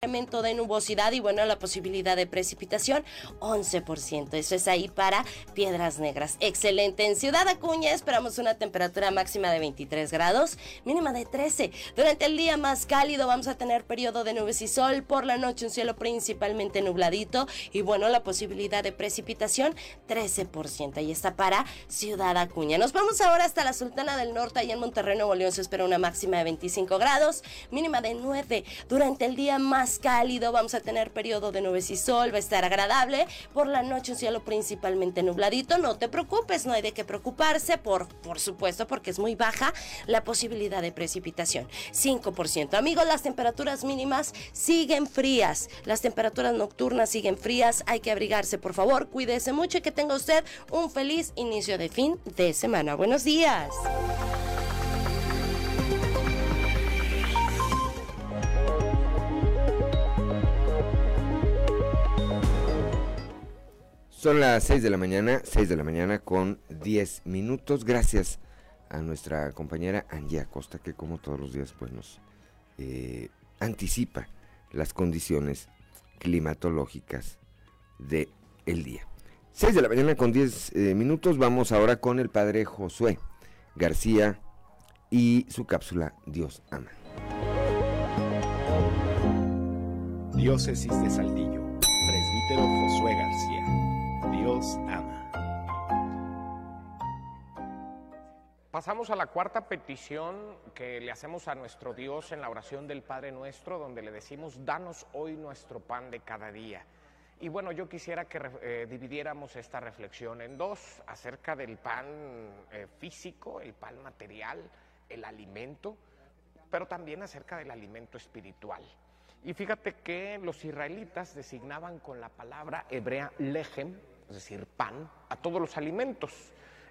incremento de nubosidad y bueno, la posibilidad de precipitación 11%. Eso es ahí para Piedras Negras. Excelente. En Ciudad Acuña esperamos una temperatura máxima de 23 grados, mínima de 13. Durante el día más cálido vamos a tener periodo de nubes y sol. Por la noche un cielo principalmente nubladito y bueno, la posibilidad de precipitación 13%. Ahí está para Ciudad Acuña. Nos vamos ahora hasta la Sultana del Norte. Ahí en Monterrey, Nuevo León se espera una máxima de 25 grados, mínima de 9. Durante el día más cálido, vamos a tener periodo de nubes y sol, va a estar agradable. Por la noche un cielo principalmente nubladito, no te preocupes, no hay de qué preocuparse, por, por supuesto, porque es muy baja la posibilidad de precipitación. 5%. Amigos, las temperaturas mínimas siguen frías, las temperaturas nocturnas siguen frías, hay que abrigarse, por favor, cuídese mucho y que tenga usted un feliz inicio de fin de semana. Buenos días. Son las 6 de la mañana, 6 de la mañana con 10 minutos. Gracias a nuestra compañera Angie Acosta, que como todos los días pues nos eh, anticipa las condiciones climatológicas del el día. 6 de la mañana con 10 eh, minutos. Vamos ahora con el padre Josué García y su cápsula Dios ama. Diócesis de Saldillo, presbítero Josué García. Dios ama. Pasamos a la cuarta petición que le hacemos a nuestro Dios en la oración del Padre Nuestro, donde le decimos, danos hoy nuestro pan de cada día. Y bueno, yo quisiera que eh, dividiéramos esta reflexión en dos, acerca del pan eh, físico, el pan material, el alimento, pero también acerca del alimento espiritual. Y fíjate que los israelitas designaban con la palabra hebrea lejem, es decir, pan, a todos los alimentos.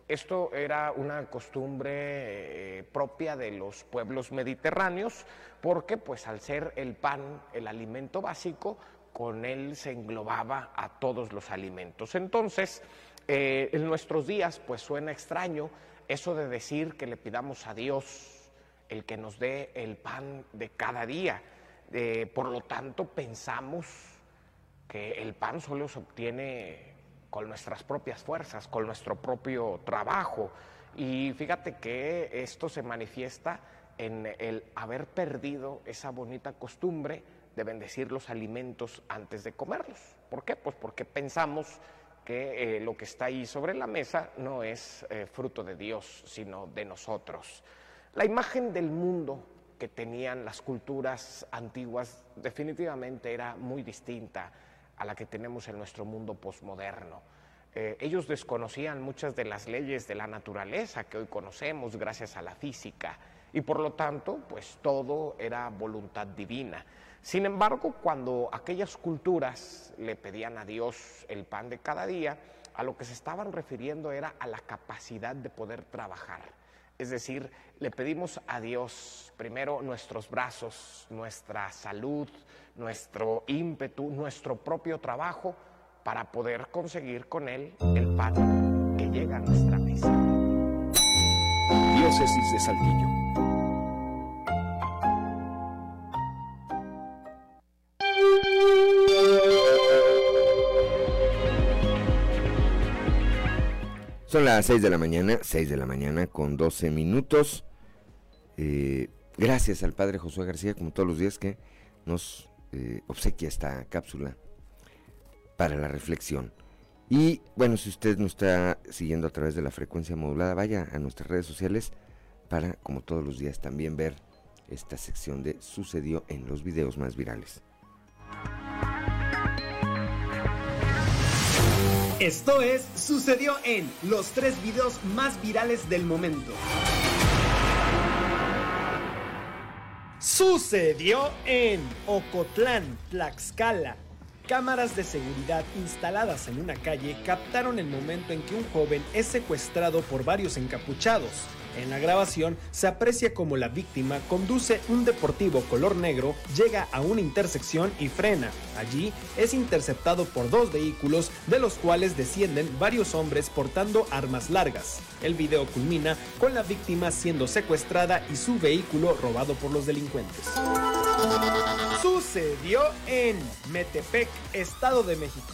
Esto era una costumbre eh, propia de los pueblos mediterráneos, porque pues al ser el pan el alimento básico, con él se englobaba a todos los alimentos. Entonces, eh, en nuestros días pues suena extraño eso de decir que le pidamos a Dios el que nos dé el pan de cada día. Eh, por lo tanto, pensamos que el pan solo se obtiene con nuestras propias fuerzas, con nuestro propio trabajo. Y fíjate que esto se manifiesta en el haber perdido esa bonita costumbre de bendecir los alimentos antes de comerlos. ¿Por qué? Pues porque pensamos que eh, lo que está ahí sobre la mesa no es eh, fruto de Dios, sino de nosotros. La imagen del mundo que tenían las culturas antiguas definitivamente era muy distinta a la que tenemos en nuestro mundo posmoderno. Eh, ellos desconocían muchas de las leyes de la naturaleza que hoy conocemos gracias a la física y por lo tanto, pues todo era voluntad divina. Sin embargo, cuando aquellas culturas le pedían a Dios el pan de cada día, a lo que se estaban refiriendo era a la capacidad de poder trabajar. Es decir, le pedimos a Dios primero nuestros brazos, nuestra salud, nuestro ímpetu, nuestro propio trabajo para poder conseguir con él el pan que llega a nuestra mesa. Diócesis de Saltillo. Son las 6 de la mañana, 6 de la mañana con 12 minutos. Eh, gracias al padre Josué García, como todos los días, que nos eh, obsequia esta cápsula para la reflexión. Y bueno, si usted nos está siguiendo a través de la frecuencia modulada, vaya a nuestras redes sociales para, como todos los días, también ver esta sección de Sucedió en los videos más virales. Esto es Sucedió en los tres videos más virales del momento. Sucedió en Ocotlán, Tlaxcala. Cámaras de seguridad instaladas en una calle captaron el momento en que un joven es secuestrado por varios encapuchados. En la grabación se aprecia como la víctima conduce un deportivo color negro, llega a una intersección y frena. Allí es interceptado por dos vehículos de los cuales descienden varios hombres portando armas largas. El video culmina con la víctima siendo secuestrada y su vehículo robado por los delincuentes. Sucedió en Metepec, Estado de México.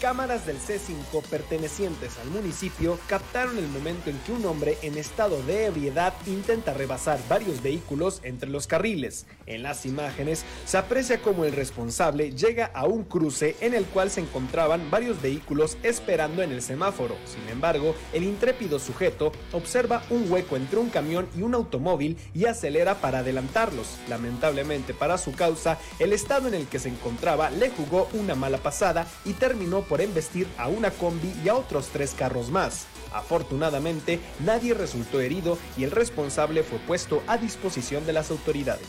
Cámaras del C5 pertenecientes al municipio captaron el momento en que un hombre en estado de ebriedad intenta rebasar varios vehículos entre los carriles. En las imágenes se aprecia como el responsable llega a un cruce en el cual se encontraban varios vehículos esperando en el semáforo. Sin embargo, el intrépido sujeto observa un hueco entre un camión y un automóvil y acelera para adelantarlos. Lamentablemente para su causa, el estado en el que se encontraba le jugó una mala pasada y terminó por embestir a una combi y a otros tres carros más. Afortunadamente, nadie resultó herido y el responsable fue puesto a disposición de las autoridades.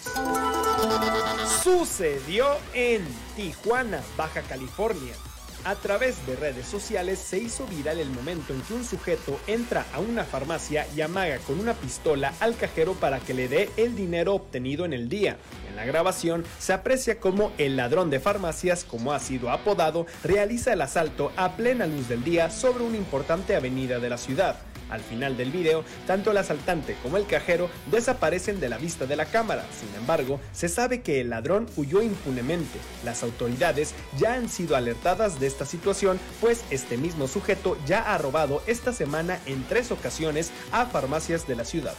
Sucedió en Tijuana, Baja California. A través de redes sociales se hizo viral el momento en que un sujeto entra a una farmacia y amaga con una pistola al cajero para que le dé el dinero obtenido en el día. En la grabación se aprecia como el ladrón de farmacias, como ha sido apodado, realiza el asalto a plena luz del día sobre una importante avenida de la ciudad. Al final del video, tanto el asaltante como el cajero desaparecen de la vista de la cámara. Sin embargo, se sabe que el ladrón huyó impunemente. Las autoridades ya han sido alertadas de esta situación, pues este mismo sujeto ya ha robado esta semana en tres ocasiones a farmacias de la ciudad.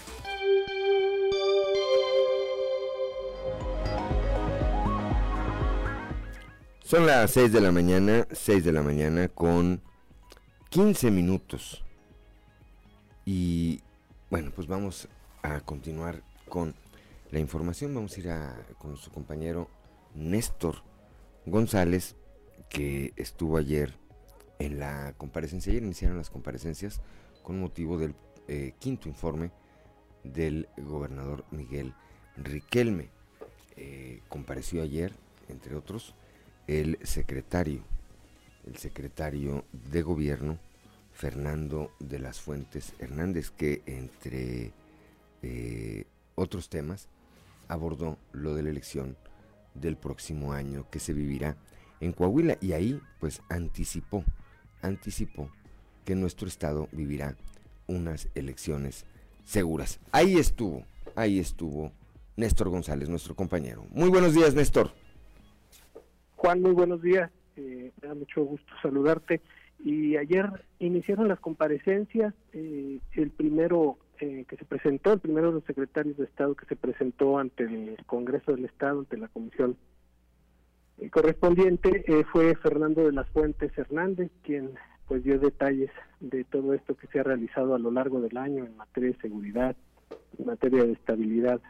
Son las 6 de la mañana, 6 de la mañana con 15 minutos. Y bueno, pues vamos a continuar con la información. Vamos a ir a, con su compañero Néstor González, que estuvo ayer en la comparecencia. Ayer iniciaron las comparecencias con motivo del eh, quinto informe del gobernador Miguel Riquelme. Eh, compareció ayer, entre otros, el secretario, el secretario de gobierno Fernando de las Fuentes Hernández, que entre eh, otros temas abordó lo de la elección del próximo año que se vivirá en Coahuila y ahí pues anticipó, anticipó que nuestro estado vivirá unas elecciones seguras. Ahí estuvo, ahí estuvo Néstor González, nuestro compañero. Muy buenos días, Néstor. Juan, muy buenos días. Eh, me da mucho gusto saludarte y ayer iniciaron las comparecencias, eh, el primero eh, que se presentó, el primero de los secretarios de Estado que se presentó ante el Congreso del Estado, ante la comisión eh, correspondiente, fue Fernando de las Fuentes Hernández, quien pues dio detalles de todo esto que se ha realizado a lo largo del año en materia de seguridad, en materia de estabilidad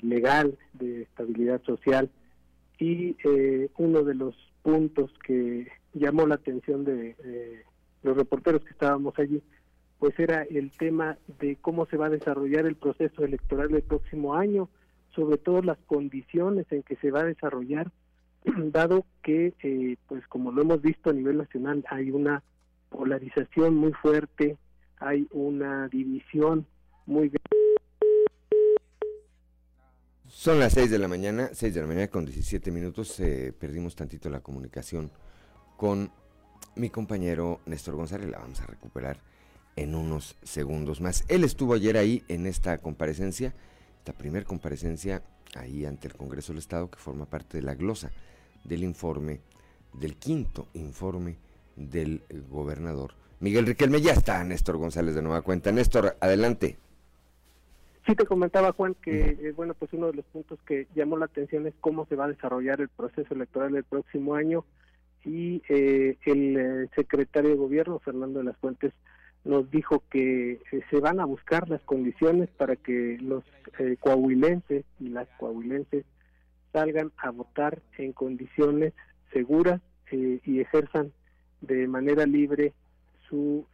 legal, de estabilidad social, y uno de los puntos que llamó la atención de los reporteros que estábamos allí, pues era el tema de cómo se va a desarrollar el proceso electoral del próximo año, sobre todo las condiciones en que se va a desarrollar, dado que, eh, pues como lo hemos visto a nivel nacional, hay una polarización muy fuerte, hay una división muy grande. Son las 6 de la mañana, 6 de la mañana con 17 minutos, eh, perdimos tantito la comunicación con mi compañero Néstor González, la vamos a recuperar en unos segundos más. Él estuvo ayer ahí en esta comparecencia, esta primer comparecencia ahí ante el Congreso del Estado que forma parte de la glosa del informe, del quinto informe del gobernador. Miguel Riquelme, ya está Néstor González de nueva cuenta. Néstor, adelante. Sí, te comentaba Juan que, eh, bueno, pues uno de los puntos que llamó la atención es cómo se va a desarrollar el proceso electoral del próximo año y eh, el eh, secretario de gobierno, Fernando de las Fuentes, nos dijo que eh, se van a buscar las condiciones para que los coahuilenses y las coahuilenses salgan a votar en condiciones seguras y ejerzan de manera libre su,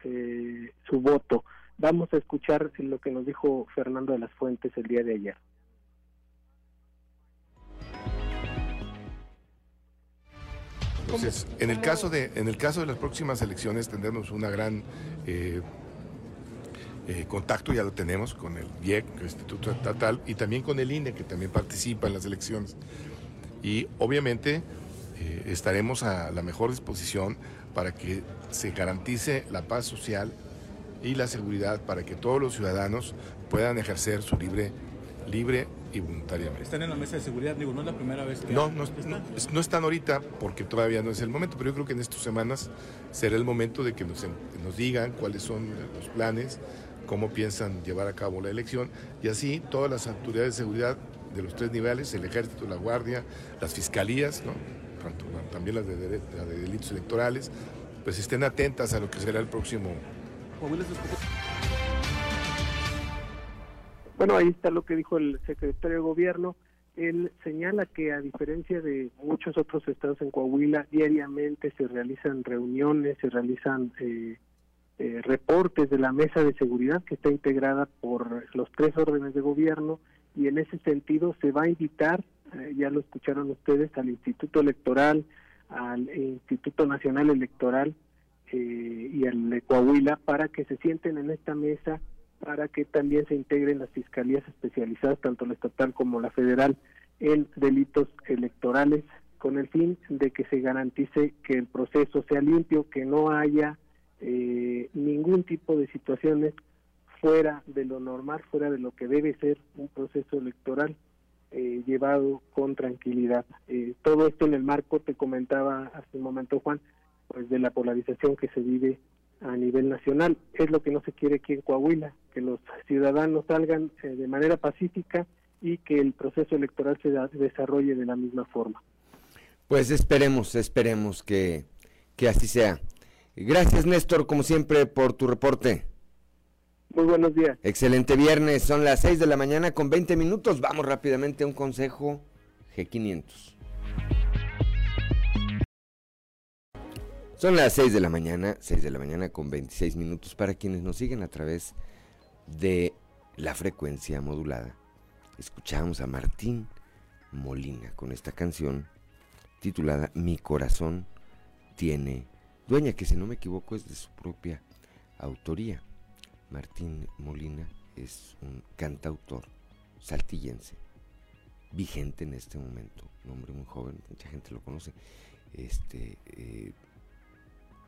su voto. Vamos a escuchar lo que nos dijo Fernando de las Fuentes el día de ayer. Entonces, en el caso de, en el caso de las próximas elecciones tendremos una gran eh, eh, contacto, ya lo tenemos, con el IEC, el Instituto Estatal, y también con el INE, que también participa en las elecciones. Y obviamente eh, estaremos a la mejor disposición para que se garantice la paz social y la seguridad para que todos los ciudadanos puedan ejercer su libre, libre y voluntariamente. Están en la mesa de seguridad, digo, no es la primera vez que... No, no, no, no están ahorita porque todavía no es el momento, pero yo creo que en estas semanas será el momento de que nos, nos digan cuáles son los planes, cómo piensan llevar a cabo la elección y así todas las autoridades de seguridad de los tres niveles, el ejército, la guardia, las fiscalías, ¿no? también las de, de, de delitos electorales, pues estén atentas a lo que será el próximo. Bueno, ahí está lo que dijo el secretario de Gobierno. Él señala que a diferencia de muchos otros estados en Coahuila, diariamente se realizan reuniones, se realizan eh, eh, reportes de la mesa de seguridad que está integrada por los tres órdenes de gobierno y en ese sentido se va a invitar, eh, ya lo escucharon ustedes, al Instituto Electoral, al Instituto Nacional Electoral eh, y al de Coahuila para que se sienten en esta mesa, para que también se integren las fiscalías especializadas, tanto la estatal como la federal, en delitos electorales, con el fin de que se garantice que el proceso sea limpio, que no haya eh, ningún tipo de situaciones fuera de lo normal, fuera de lo que debe ser un proceso electoral eh, llevado con tranquilidad. Eh, todo esto en el marco, te comentaba hace un momento Juan, pues de la polarización que se vive a nivel nacional. Es lo que no se quiere aquí en Coahuila, que los ciudadanos salgan eh, de manera pacífica y que el proceso electoral se desarrolle de la misma forma. Pues esperemos, esperemos que, que así sea. Gracias Néstor, como siempre, por tu reporte. Muy buenos días. Excelente viernes, son las 6 de la mañana con 20 minutos. Vamos rápidamente a un consejo G500. Son las 6 de la mañana, 6 de la mañana con 26 minutos para quienes nos siguen a través de la frecuencia modulada. Escuchamos a Martín Molina con esta canción titulada Mi corazón tiene dueña, que si no me equivoco es de su propia autoría. Martín Molina es un cantautor saltillense, vigente en este momento, un hombre muy joven, mucha gente lo conoce. Este, eh,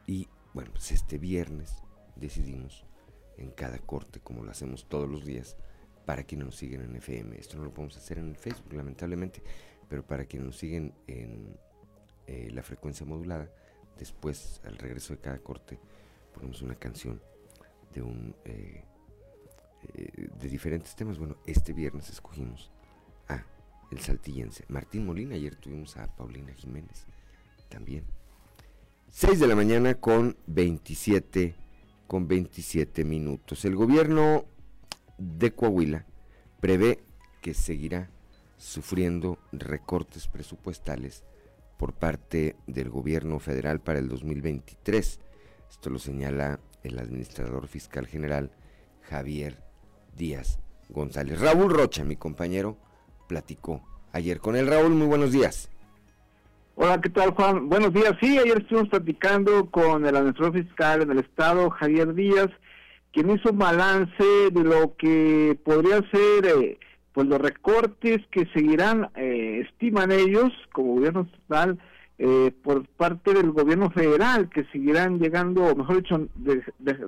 y bueno, pues este viernes decidimos en cada corte, como lo hacemos todos los días, para quienes nos siguen en FM. Esto no lo podemos hacer en el Facebook, lamentablemente, pero para quienes nos siguen en eh, la frecuencia modulada, después, al regreso de cada corte, ponemos una canción de un eh, eh, de diferentes temas. Bueno, este viernes escogimos a el saltillense Martín Molina. Ayer tuvimos a Paulina Jiménez también. 6 de la mañana con 27 con 27 minutos. El gobierno de Coahuila prevé que seguirá sufriendo recortes presupuestales por parte del gobierno federal para el 2023. Esto lo señala el administrador fiscal general Javier Díaz González. Raúl Rocha, mi compañero, platicó ayer con él. Raúl, muy buenos días. Hola, ¿qué tal, Juan? Buenos días. Sí, ayer estuvimos platicando con el administrador fiscal en el estado, Javier Díaz, quien hizo un balance de lo que podría ser eh, pues los recortes que seguirán, eh, estiman ellos, como gobierno estatal, eh, por parte del gobierno federal que seguirán llegando, mejor dicho,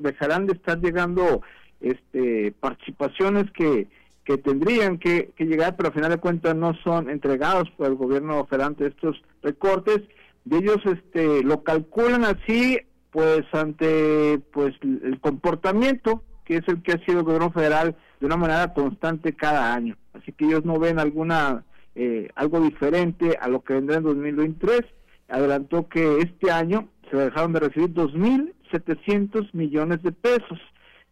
dejarán de estar llegando este participaciones que, que tendrían que, llegar, pero al final de cuentas no son entregados por el gobierno federal ante estos recortes. De ellos este, lo calculan así, pues ante pues el comportamiento que es el que ha sido el gobierno federal de una manera constante cada año. Así que ellos no ven alguna eh, algo diferente a lo que vendrá en 2023 adelantó que este año se dejaron de recibir 2.700 millones de pesos.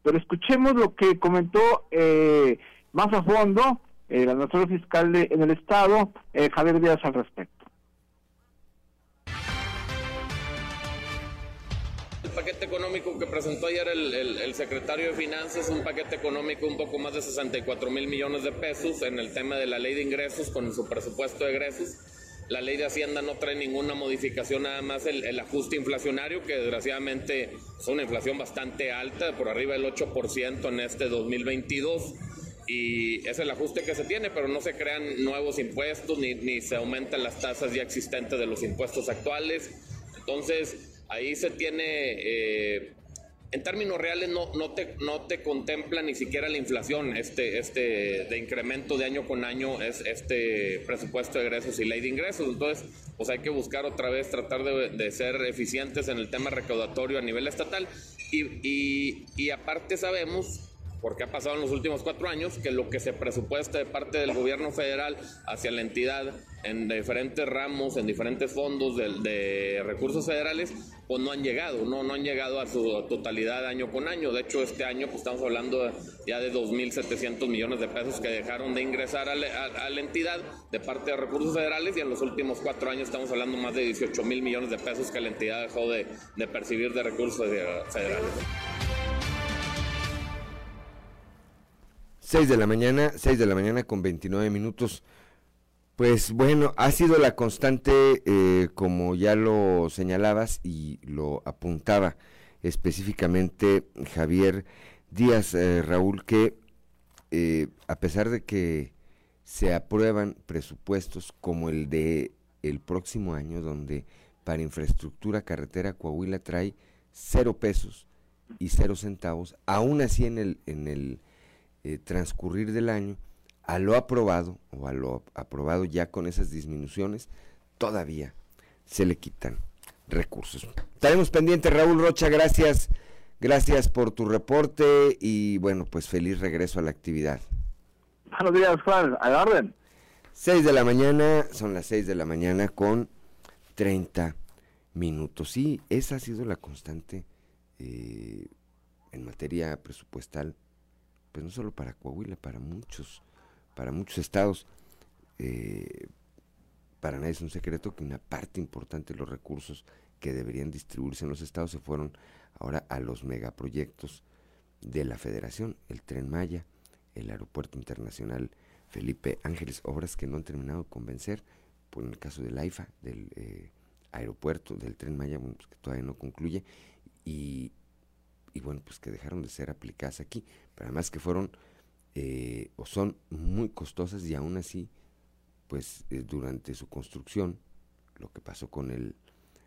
Pero escuchemos lo que comentó eh, más a fondo el administrador fiscal de, en el Estado, eh, Javier Díaz, al respecto. Paquete económico que presentó ayer el, el, secretario de Finanzas, un paquete económico un poco más de 64 mil millones de pesos en el tema de la ley de ingresos con su presupuesto de egresos la ley de Hacienda no trae ninguna modificación, nada más el, ajuste inflacionario, que desgraciadamente es una inflación bastante alta, por arriba del 8% en este 2022. Y es el ajuste que se tiene, pero no se crean nuevos impuestos ni, ni se aumentan las tasas ya existentes de los impuestos actuales. Entonces, ahí se tiene eh, en términos reales no, no, te, no te contempla ni siquiera la inflación, este, este de incremento de año con año es este presupuesto de egresos y ley de ingresos. Entonces, pues hay que buscar otra vez, tratar de, ser eficientes en el tema recaudatorio a nivel estatal. Y, y, y aparte sabemos porque ha pasado en los últimos cuatro años, que lo que se presupuesta de parte del gobierno federal hacia la entidad en diferentes ramos, en diferentes fondos de, recursos federales, pues no han llegado, no, no han llegado a su totalidad año con año. De hecho, este año pues estamos hablando ya de 2.700 millones de pesos que dejaron de ingresar a la, entidad de parte de recursos federales y en los últimos cuatro años estamos hablando más de 18 mil millones de pesos que la entidad dejó de, de percibir de recursos federales. 6 de la mañana, 6 de la mañana con 29 minutos. Pues bueno, ha sido la constante, eh, como ya lo señalabas y lo apuntaba específicamente Javier Díaz eh, Raúl, que eh, a pesar de que se aprueban presupuestos como el de el próximo año, donde para infraestructura carretera Coahuila trae cero pesos y cero centavos, aún así en el, en el eh, transcurrir del año, a lo aprobado o a lo aprobado ya con esas disminuciones, todavía se le quitan recursos. Estaremos pendientes, Raúl Rocha, gracias, gracias por tu reporte y bueno, pues feliz regreso a la actividad. Buenos días, Juan, a la orden. 6 de la mañana, son las 6 de la mañana con 30 minutos. Sí, esa ha sido la constante eh, en materia presupuestal pues no solo para Coahuila, para muchos, para muchos estados. Eh, para nadie es un secreto que una parte importante de los recursos que deberían distribuirse en los estados se fueron ahora a los megaproyectos de la federación, el tren Maya, el aeropuerto internacional Felipe Ángeles, obras que no han terminado de convencer, por el caso del AIFA, del eh, aeropuerto, del tren Maya, pues que todavía no concluye, y, y bueno, pues que dejaron de ser aplicadas aquí, pero además que fueron eh, o son muy costosas y aún así, pues eh, durante su construcción, lo que pasó con el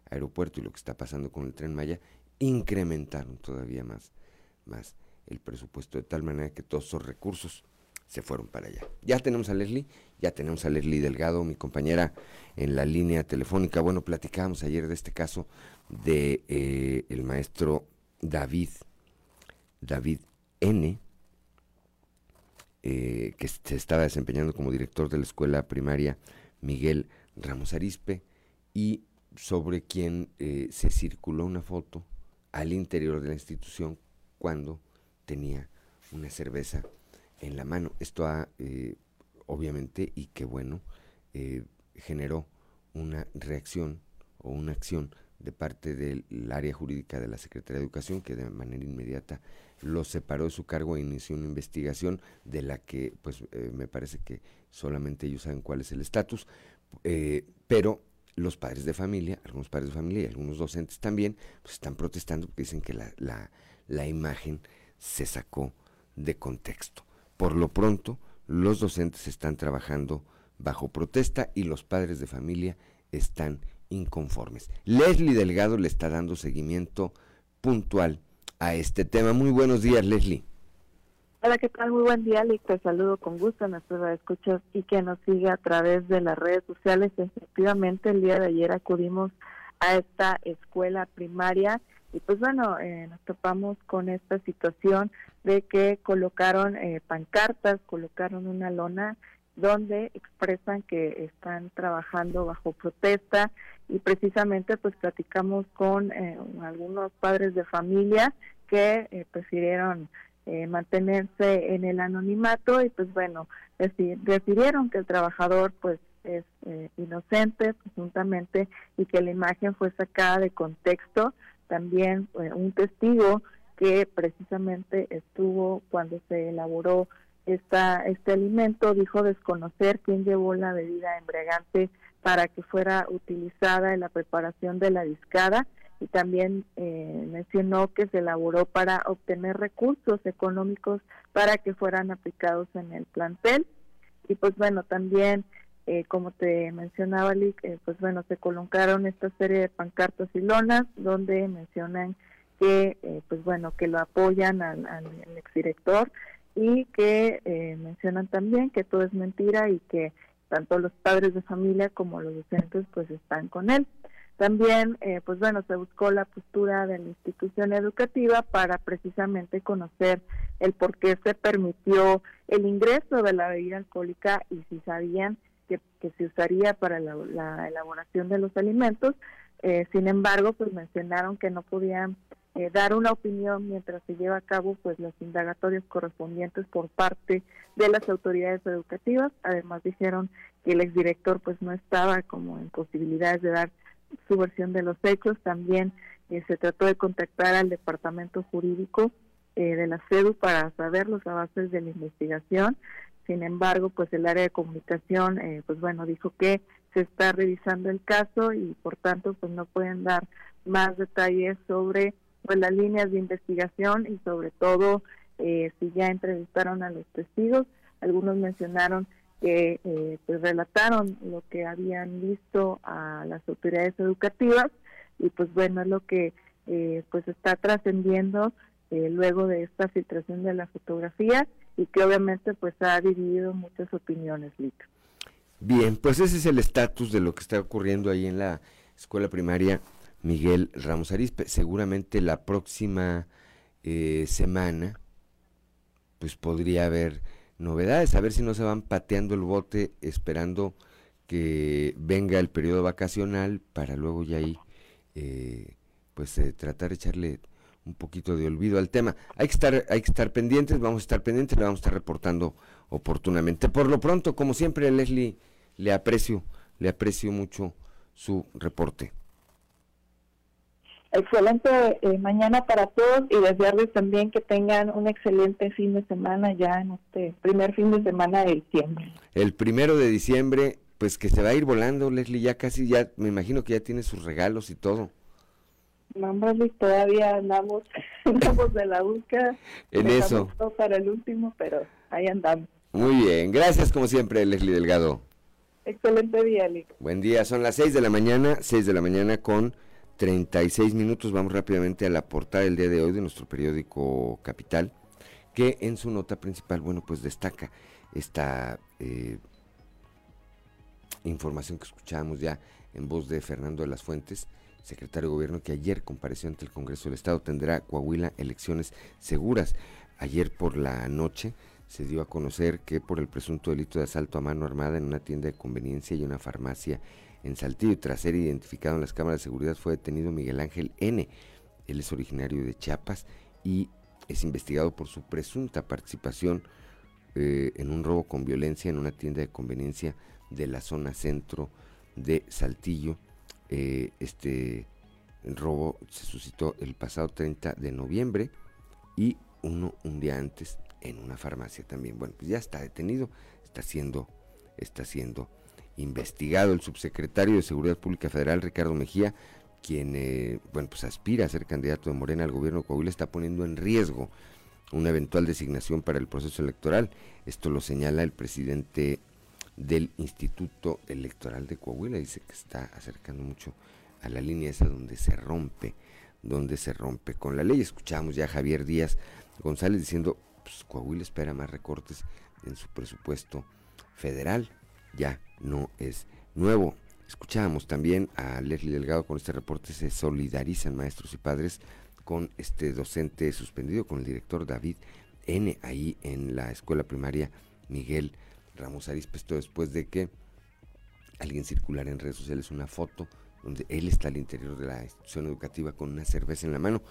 aeropuerto y lo que está pasando con el tren Maya, incrementaron todavía más, más el presupuesto, de tal manera que todos esos recursos se fueron para allá. Ya tenemos a Leslie, ya tenemos a Leslie Delgado, mi compañera en la línea telefónica. Bueno, platicábamos ayer de este caso de eh, el maestro David, David N., eh, que se estaba desempeñando como director de la escuela primaria Miguel Ramos Arispe, y sobre quien eh, se circuló una foto al interior de la institución cuando tenía una cerveza en la mano. Esto ha, eh, obviamente, y qué bueno, generó una reacción o una acción de parte del área jurídica de la Secretaría de Educación, que de manera inmediata lo separó de su cargo e inició una investigación de la que, pues, eh, me parece que solamente ellos saben cuál es el estatus, eh, pero los padres de familia, algunos padres de familia y algunos docentes también, pues están protestando porque dicen que la, la, la imagen se sacó de contexto. Por lo pronto, los docentes están trabajando bajo protesta y los padres de familia están inconformes. Leslie Delgado le está dando seguimiento puntual a este tema. Muy buenos días, Leslie. Hola, ¿qué tal? Muy buen día, Lick. Te saludo con gusto a nuestros escuchas y que nos sigue a través de las redes sociales. Efectivamente, el día de ayer acudimos a esta escuela primaria y pues bueno, eh, nos topamos con esta situación de que colocaron eh, pancartas, colocaron una lona donde expresan que están trabajando bajo protesta y precisamente pues platicamos con eh, algunos padres de familia que eh, prefirieron eh, mantenerse en el anonimato y pues bueno, refirieron que el trabajador pues es inocente presuntamente y que la imagen fue sacada de contexto. También un testigo que precisamente estuvo cuando se elaboró esta, este alimento dijo desconocer quién llevó la bebida embriagante para que fuera utilizada en la preparación de la discada y también eh, mencionó que se elaboró para obtener recursos económicos para que fueran aplicados en el plantel. Y pues bueno también eh, como te mencionaba Lick, eh, pues bueno se colocaron esta serie de pancartas y lonas donde mencionan que, eh, pues bueno, que lo apoyan al, al, exdirector y que eh, mencionan también que todo es mentira y que tanto los padres de familia como los docentes pues están con él. También, eh, pues bueno, se buscó la postura de la institución educativa para precisamente conocer el por qué se permitió el ingreso de la bebida alcohólica y si sabían que, se usaría para la, elaboración de los alimentos. Eh, sin embargo, pues mencionaron que no podían eh, dar una opinión mientras se lleva a cabo pues los indagatorios correspondientes por parte de las autoridades educativas. Además dijeron que el exdirector pues no estaba como en posibilidades de dar su versión de los hechos. También eh, se trató de contactar al departamento jurídico eh, de la CEDU para saber los avances de la investigación. Sin embargo, pues el área de comunicación, eh, pues bueno, dijo que se está revisando el caso y por tanto, pues no pueden dar más detalles sobre pues las líneas de investigación y sobre todo si ya entrevistaron a los testigos. Algunos mencionaron que eh, pues relataron lo que habían visto a las autoridades educativas y pues bueno es lo que eh, pues está trascendiendo eh, luego de esta filtración de la fotografía y que obviamente pues ha dividido muchas opiniones Lito. Bien, pues ese es el estatus de lo que está ocurriendo ahí en la escuela primaria Miguel Ramos Arispe. Seguramente la próxima semana pues podría haber novedades, a ver si no se van pateando el bote esperando que venga el periodo vacacional para luego ya ahí eh, pues eh, tratar de echarle un poquito de olvido al tema. Hay que estar hay que estar pendientes, vamos a estar pendientes, le vamos a estar reportando oportunamente. Por lo pronto, como siempre, Leslie, le aprecio, le aprecio mucho su reporte excelente eh, mañana para todos y desearles también que tengan un excelente fin de semana ya en este primer fin de semana de diciembre. El primero de diciembre, pues que se va a ir volando, Leslie, ya casi, ya me imagino que ya tiene sus regalos y todo. No, todavía andamos, andamos de la búsqueda. En eso. Para el último, pero ahí andamos. Muy bien, gracias como siempre, Leslie Delgado. Excelente día, Lick. Buen día, son las 6 de la mañana, 6 de la mañana con 36 minutos. Vamos rápidamente a la portada del día de hoy de nuestro periódico Capital, que en su nota principal, bueno, pues destaca esta eh, información que escuchábamos ya en voz de Fernando de las Fuentes, secretario de Gobierno, que ayer compareció ante el Congreso del Estado. Tendrá Coahuila elecciones seguras. Ayer por la noche se dio a conocer que por el presunto delito de asalto a mano armada en una tienda de conveniencia y una farmacia en Saltillo y tras ser identificado en las cámaras de seguridad fue detenido Miguel Ángel N. Él es originario de Chiapas y es investigado por su presunta participación eh, en un robo con violencia en una tienda de conveniencia de la zona centro de Saltillo. Eh, este robo se suscitó el pasado 30 de noviembre y uno un día antes en una farmacia también. Bueno, pues ya está detenido, está siendo, está siendo investigado el subsecretario de Seguridad Pública Federal, Ricardo Mejía, quien eh, bueno, pues aspira a ser candidato de Morena al gobierno de Coahuila, está poniendo en riesgo una eventual designación para el proceso electoral. Esto lo señala el presidente del Instituto Electoral de Coahuila. Dice que está acercando mucho a la línea esa donde se rompe, donde se rompe con la ley. Escuchamos ya a Javier Díaz González diciendo, pues Coahuila espera más recortes en su presupuesto federal ya no es nuevo. Escuchábamos también a Leslie Delgado con este reporte, se solidarizan maestros y padres con este docente suspendido, con el director David N. ahí en la escuela primaria Miguel Ramos Arispe, después de que alguien circulara en redes sociales una foto donde él está al interior de la institución educativa con una cerveza en la mano.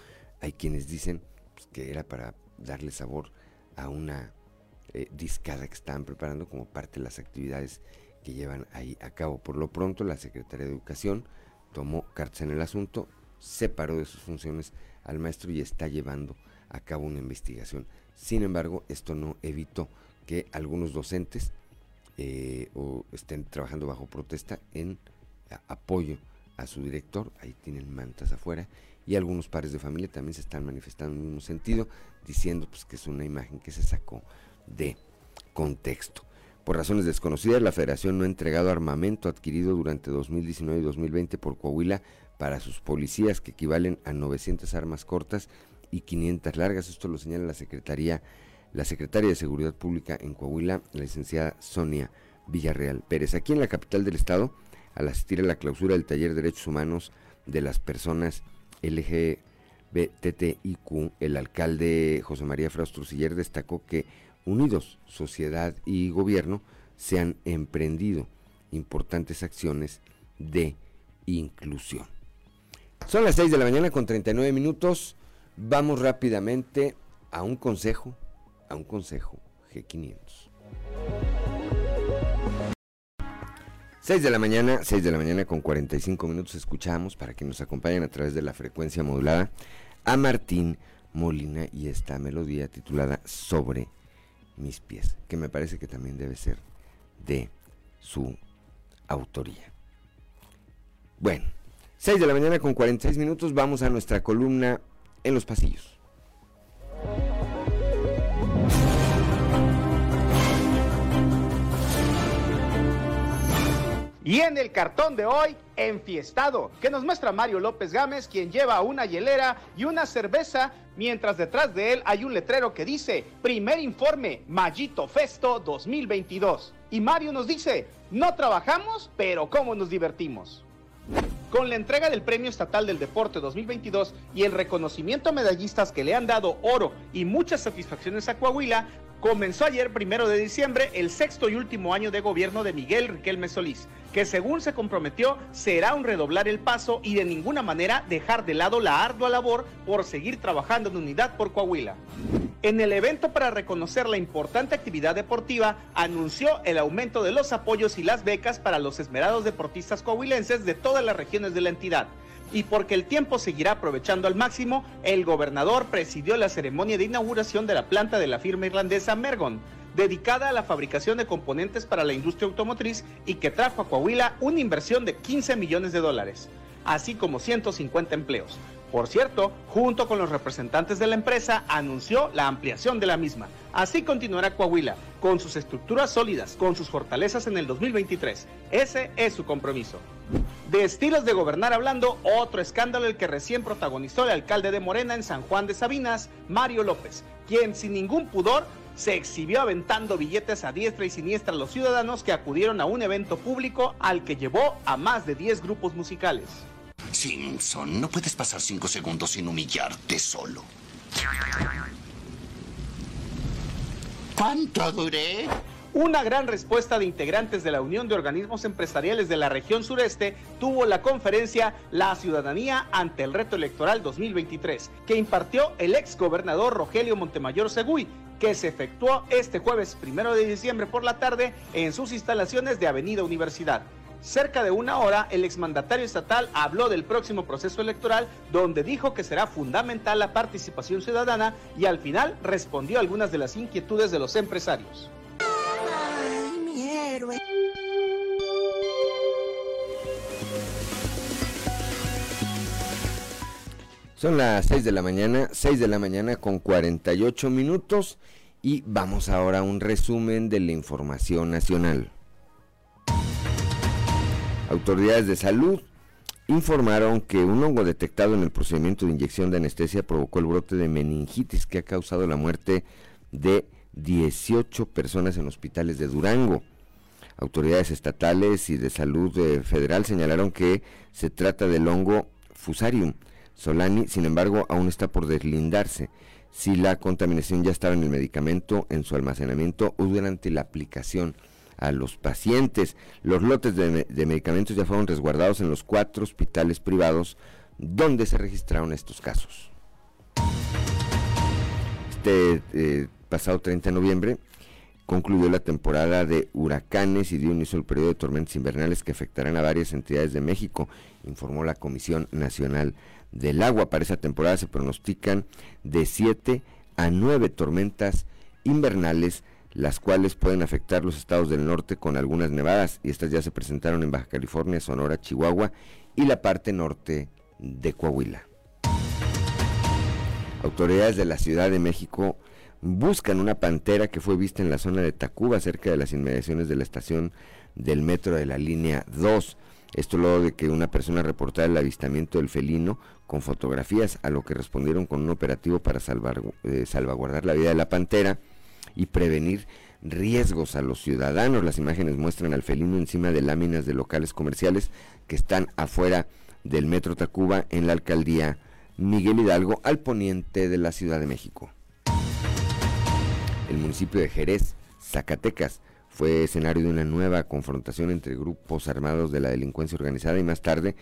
Hay quienes dicen pues, que era para darle sabor a una eh, discada que estaban preparando como parte de las actividades que llevan ahí a cabo. Por lo pronto, la Secretaría de Educación tomó cartas en el asunto, separó de sus funciones al maestro y está llevando a cabo una investigación. Sin embargo, esto no evitó que algunos docentes eh, o estén trabajando bajo protesta en apoyo a su director, ahí tienen mantas afuera, y algunos padres de familia también se están manifestando en el mismo sentido, diciendo pues que es una imagen que se sacó de contexto. Por razones desconocidas, la federación no ha entregado armamento adquirido durante 2019 y 2020 por Coahuila para sus policías, que equivalen a 900 armas cortas y 500 largas. Esto lo señala la Secretaría, la Secretaria de Seguridad Pública en Coahuila, la licenciada Sonia Villarreal Pérez. Aquí en la capital del estado, al asistir a la clausura del taller de derechos humanos de las personas LGBTIQ, el alcalde José María Fraustruciller destacó que unidos, sociedad y gobierno, se han emprendido importantes acciones de inclusión. Son las 6 de la mañana con 39 minutos. Vamos rápidamente a un consejo, a un consejo G500. 6 de la mañana, 6 de la mañana con 45 minutos escuchamos para que nos acompañen a través de la frecuencia modulada a Martín Molina y esta melodía titulada Sobre mis pies, que me parece que también debe ser de su autoría. Bueno, 6 de la mañana con 46 minutos, vamos a nuestra columna en los pasillos. Y en el cartón de hoy, enfiestado, que nos muestra Mario López Gámez, quien lleva una hielera y una cerveza, mientras detrás de él hay un letrero que dice, primer informe, Mallito Festo 2022. Y Mario nos dice, no trabajamos, pero cómo nos divertimos. Con la entrega del Premio Estatal del Deporte 2022 y el reconocimiento a medallistas que le han dado oro y muchas satisfacciones a Coahuila, comenzó ayer, primero de diciembre, el sexto y último año de gobierno de Miguel Riquelme Solís, que según se comprometió, será un redoblar el paso y de ninguna manera dejar de lado la ardua labor por seguir trabajando en unidad por Coahuila. En el evento para reconocer la importante actividad deportiva, anunció el aumento de los apoyos y las becas para los esmerados deportistas coahuilenses de todas las regiones de la entidad y porque el tiempo seguirá aprovechando al máximo, el gobernador presidió la ceremonia de inauguración de la planta de la firma irlandesa Mergon, dedicada a la fabricación de componentes para la industria automotriz y que trajo a Coahuila una inversión de 15 millones de dólares, así como 150 empleos. Por cierto, junto con los representantes de la empresa, anunció la ampliación de la misma. Así continuará Coahuila, con sus estructuras sólidas, con sus fortalezas en el 2023. Ese es su compromiso. De estilos de gobernar hablando, otro escándalo el que recién protagonizó el alcalde de Morena en San Juan de Sabinas, Mario López, quien sin ningún pudor se exhibió aventando billetes a diestra y siniestra a los ciudadanos que acudieron a un evento público al que llevó a más de 10 grupos musicales. Simpson, no puedes pasar cinco segundos sin humillarte solo. ¿Cuánto duré? Una gran respuesta de integrantes de la Unión de Organismos Empresariales de la región sureste tuvo la conferencia La Ciudadanía ante el Reto Electoral 2023, que impartió el ex gobernador Rogelio Montemayor Segui, que se efectuó este jueves primero de diciembre por la tarde en sus instalaciones de Avenida Universidad. Cerca de una hora, el exmandatario estatal habló del próximo proceso electoral, donde dijo que será fundamental la participación ciudadana y al final respondió algunas de las inquietudes de los empresarios. Son las 6 de la mañana, 6 de la mañana con 48 minutos y vamos ahora a un resumen de la información nacional. Autoridades de salud informaron que un hongo detectado en el procedimiento de inyección de anestesia provocó el brote de meningitis que ha causado la muerte de 18 personas en hospitales de Durango. Autoridades estatales y de salud eh, federal señalaron que se trata del hongo Fusarium solani, sin embargo, aún está por deslindarse si la contaminación ya estaba en el medicamento, en su almacenamiento o durante la aplicación a los pacientes. Los lotes de, medicamentos ya fueron resguardados en los cuatro hospitales privados donde se registraron estos casos. Este eh, pasado 30 de noviembre concluyó la temporada de huracanes y dio inicio al periodo de tormentas invernales que afectarán a varias entidades de México, informó la Comisión Nacional del Agua. Para esa temporada se pronostican de 7 a 9 tormentas invernales, las cuales pueden afectar los estados del norte con algunas nevadas, y estas ya se presentaron en Baja California, Sonora, Chihuahua y la parte norte de Coahuila. Autoridades de la Ciudad de México buscan una pantera que fue vista en la zona de Tacuba, cerca de las inmediaciones de la estación del metro de la línea 2. Esto luego de que una persona reportara el avistamiento del felino con fotografías, a lo que respondieron con un operativo para eh, salvaguardar la vida de la pantera y prevenir riesgos a los ciudadanos. Las imágenes muestran al felino encima de láminas de locales comerciales que están afuera del Metro Tacuba en la alcaldía Miguel Hidalgo al poniente de la Ciudad de México. El municipio de Jerez, Zacatecas, fue escenario de una nueva confrontación entre grupos armados de la delincuencia organizada y más tarde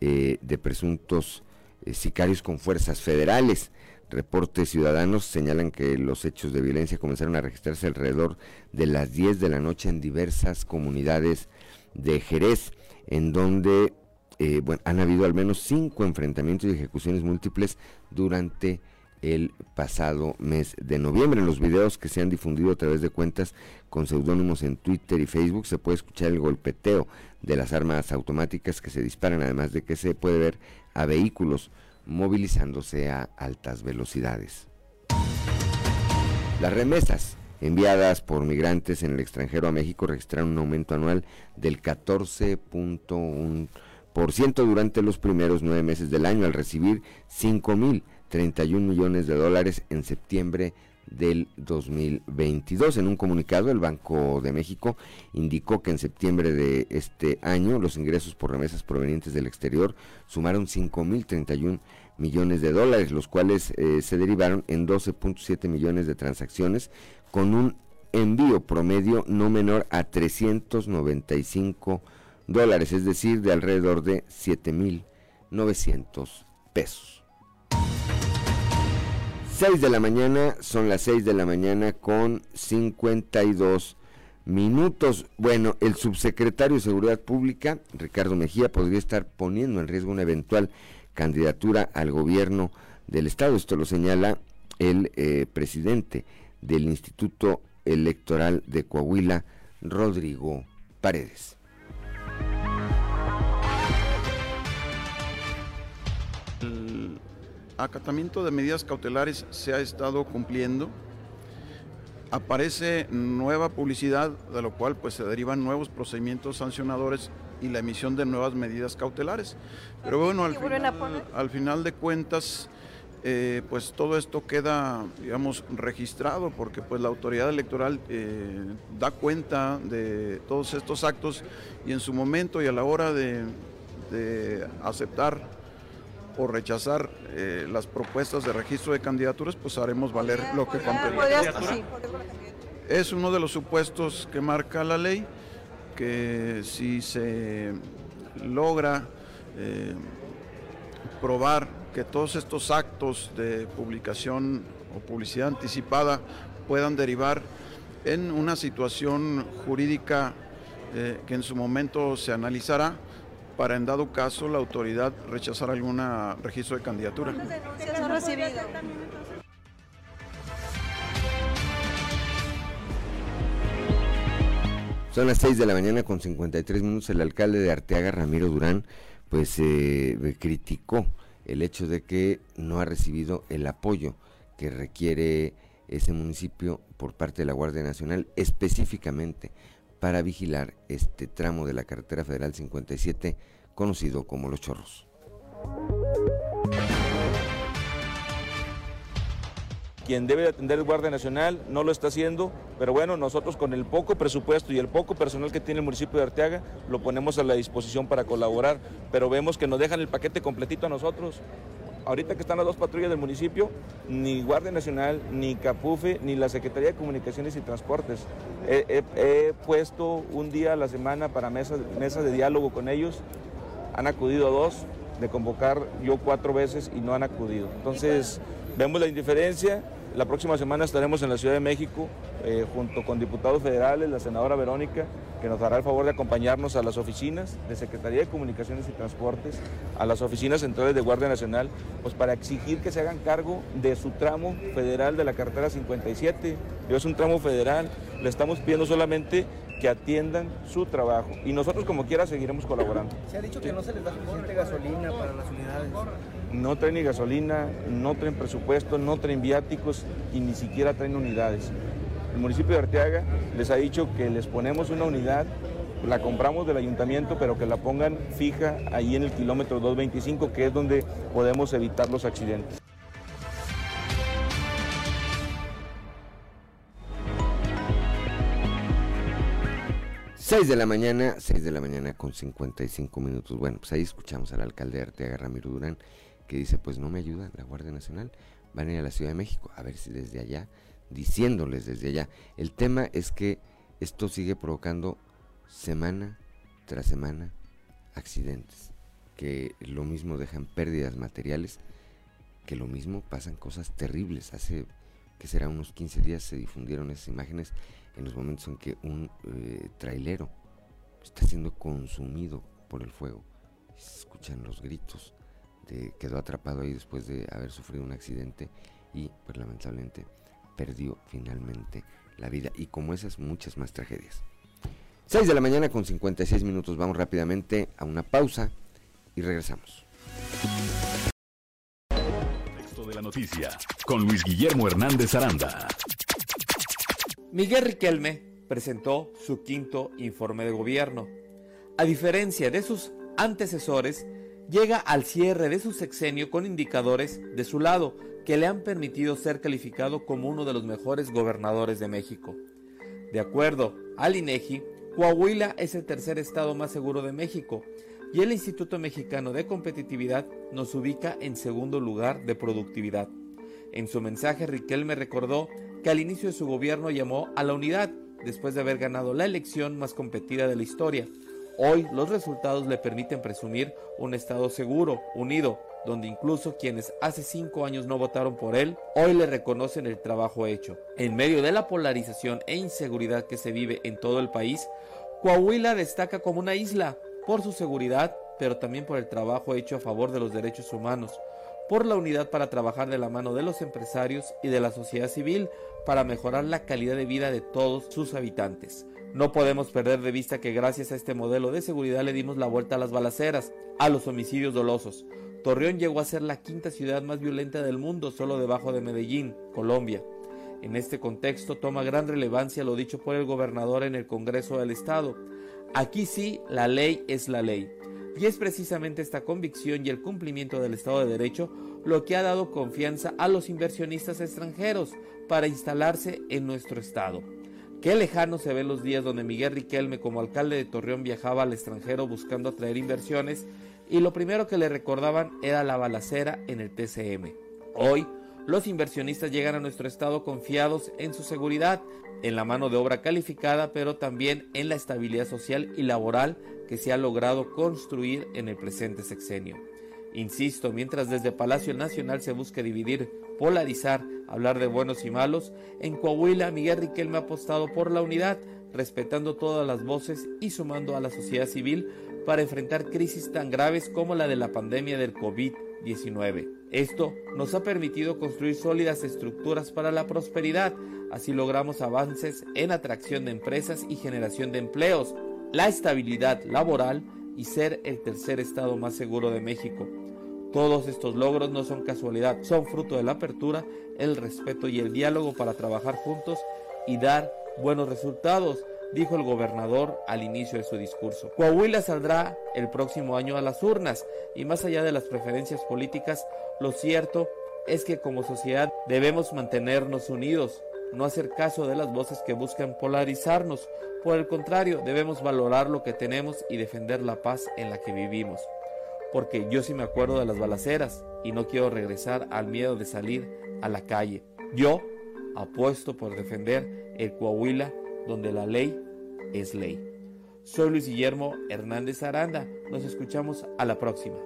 eh, de presuntos eh, sicarios con fuerzas federales. Reportes ciudadanos señalan que los hechos de violencia comenzaron a registrarse alrededor de las 10 de la noche en diversas comunidades de Jerez, en donde eh, han habido al menos cinco enfrentamientos y ejecuciones múltiples durante el pasado mes de noviembre. En los videos que se han difundido a través de cuentas con seudónimos en Twitter y Facebook se puede escuchar el golpeteo de las armas automáticas que se disparan, además de que se puede ver a vehículos movilizándose a altas velocidades. Las remesas enviadas por migrantes en el extranjero a México registraron un aumento anual del 14.1% durante los primeros nueve meses del año al recibir 5.031 millones de dólares en septiembre del 2022. En un comunicado, el Banco de México indicó que en septiembre de este año los ingresos por remesas provenientes del exterior sumaron 5.031 millones de dólares, los cuales eh, se derivaron en 12.7 millones de transacciones con un envío promedio no menor a 395 dólares, es decir, de alrededor de 7.900 pesos. 6 de la mañana, son las 6 de la mañana con 52 minutos. Bueno, el subsecretario de Seguridad Pública, Ricardo Mejía, podría estar poniendo en riesgo una eventual candidatura al gobierno del Estado. Esto lo señala el eh, presidente del Instituto Electoral de Coahuila, Rodrigo Paredes. acatamiento de medidas cautelares se ha estado cumpliendo. Aparece nueva publicidad, de lo cual pues se derivan nuevos procedimientos sancionadores y la emisión de nuevas medidas cautelares. Pero bueno, al final, de cuentas, eh, pues todo esto queda, digamos, registrado porque pues la autoridad electoral eh, da cuenta de todos estos actos y en su momento y a la hora de, de aceptar o rechazar eh, las propuestas de registro de candidaturas, pues haremos valer lo que contenga. Es uno de los supuestos que marca la ley, que si se logra eh, probar que todos estos actos de publicación o publicidad anticipada puedan derivar en una situación jurídica eh, que en su momento se analizará, para en dado caso la autoridad rechazar algún registro de candidatura. Son las 6 de la mañana con 53 minutos. El alcalde de Arteaga, Ramiro Durán, pues eh, criticó el hecho de que no ha recibido el apoyo que requiere ese municipio por parte de la Guardia Nacional, específicamente para vigilar este tramo de la carretera federal 57 conocido como Los Chorros. Quien debe atender el Guardia Nacional no lo está haciendo, pero bueno, nosotros con el poco presupuesto y el poco personal que tiene el municipio de Arteaga, lo ponemos a la disposición para colaborar, pero vemos que nos dejan el paquete completito a nosotros ahorita que están las dos patrullas del municipio, ni Guardia Nacional, ni Capufe, ni la Secretaría de Comunicaciones y Transportes. He, puesto un día a la semana para mesas mesa de diálogo con ellos. Han acudido a dos, de convocar yo cuatro veces y no han acudido. Entonces, vemos la indiferencia, la próxima semana estaremos en la Ciudad de México eh, junto con diputados federales, la senadora Verónica, que nos hará el favor de acompañarnos a las oficinas de Secretaría de Comunicaciones y Transportes, a las oficinas centrales de Guardia Nacional, pues para exigir que se hagan cargo de su tramo federal de la carretera 57. Es un tramo federal, le estamos pidiendo solamente que atiendan su trabajo y nosotros como quiera seguiremos colaborando. Se ha dicho que no se les da suficiente gasolina para las unidades. No traen ni gasolina, no traen presupuesto, no traen viáticos y ni siquiera traen unidades. El municipio de Arteaga les ha dicho que les ponemos una unidad, la compramos del ayuntamiento, pero que la pongan fija ahí en el kilómetro 225, que es donde podemos evitar los accidentes. 6 de la mañana, 6 de la mañana con 55 minutos. Bueno, pues ahí escuchamos al alcalde de Arteaga, Ramiro Durán, que dice, pues no me ayuda la Guardia Nacional, van a ir a la Ciudad de México, a ver si desde allá, diciéndoles desde allá. El tema es que esto sigue provocando semana tras semana accidentes, que lo mismo dejan pérdidas materiales, que lo mismo pasan cosas terribles. Hace, que será unos 15 días se difundieron esas imágenes en los momentos en que un eh, trailero está siendo consumido por el fuego. Se escuchan los gritos, de, quedó atrapado ahí después de haber sufrido un accidente y pues lamentablemente perdió finalmente la vida. Y como esas, muchas más tragedias. 6 de la mañana con 56 minutos, vamos rápidamente a una pausa y regresamos. Texto de la noticia con Luis Guillermo Hernández Aranda. Miguel Riquelme presentó su quinto informe de gobierno. A diferencia de sus antecesores, llega al cierre de su sexenio con indicadores de su lado que le han permitido ser calificado como uno de los mejores gobernadores de México. De acuerdo al INEGI, Coahuila es el tercer estado más seguro de México y el Instituto Mexicano de Competitividad nos ubica en segundo lugar de productividad. En su mensaje, Riquelme recordó que al inicio de su gobierno llamó a la unidad después de haber ganado la elección más competida de la historia. Hoy los resultados le permiten presumir un Estado seguro, unido, donde incluso quienes hace cinco años no votaron por él, hoy le reconocen el trabajo hecho. En medio de la polarización e inseguridad que se vive en todo el país, Coahuila destaca como una isla por su seguridad, pero también por el trabajo hecho a favor de los derechos humanos, por la unidad para trabajar de la mano de los empresarios y de la sociedad civil para mejorar la calidad de vida de todos sus habitantes. No podemos perder de vista que gracias a este modelo de seguridad le dimos la vuelta a las balaceras, a los homicidios dolosos. Torreón llegó a ser la quinta ciudad más violenta del mundo, solo debajo de Medellín, Colombia. En este contexto toma gran relevancia lo dicho por el gobernador en el Congreso del Estado. Aquí sí, la ley es la ley. Y es precisamente esta convicción y el cumplimiento del Estado de Derecho lo que ha dado confianza a los inversionistas extranjeros para instalarse en nuestro Estado. Qué lejano se ven los días donde Miguel Riquelme como alcalde de Torreón viajaba al extranjero buscando atraer inversiones y lo primero que le recordaban era la balacera en el TCM. Hoy, los inversionistas llegan a nuestro estado confiados en su seguridad, en la mano de obra calificada, pero también en la estabilidad social y laboral que se ha logrado construir en el presente sexenio. Insisto, mientras desde Palacio Nacional se busca dividir, polarizar, hablar de buenos y malos, en Coahuila Miguel Riquelme ha apostado por la unidad, respetando todas las voces y sumando a la sociedad civil para enfrentar crisis tan graves como la de la pandemia del COVID-19. Esto nos ha permitido construir sólidas estructuras para la prosperidad, así logramos avances en atracción de empresas y generación de empleos, la estabilidad laboral y ser el tercer estado más seguro de México. Todos estos logros no son casualidad, son fruto de la apertura, el respeto y el diálogo para trabajar juntos y dar buenos resultados, dijo el gobernador al inicio de su discurso. Coahuila saldrá el próximo año a las urnas y más allá de las preferencias políticas, lo cierto es que como sociedad debemos mantenernos unidos, no hacer caso de las voces que buscan polarizarnos. Por el contrario, debemos valorar lo que tenemos y defender la paz en la que vivimos. Porque yo sí me acuerdo de las balaceras y no quiero regresar al miedo de salir a la calle. Yo apuesto por defender el Coahuila donde la ley es ley. Soy Luis Guillermo Hernández Aranda. Nos escuchamos a la próxima.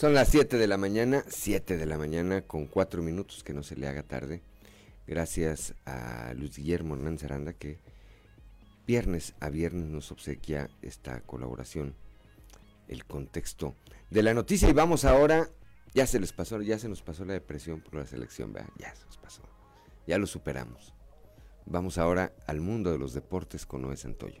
Son las 7 de la mañana, 7 de la mañana con 4 minutos, que no se le haga tarde. Gracias a Luis Guillermo Hernández que viernes a viernes nos obsequia esta colaboración, el contexto de la noticia. Y vamos ahora Ya se les pasó, ya se nos pasó la depresión por la selección, ¿verdad? Ya se nos pasó. Ya lo superamos. Vamos ahora al mundo de los deportes con Noé Santoyo.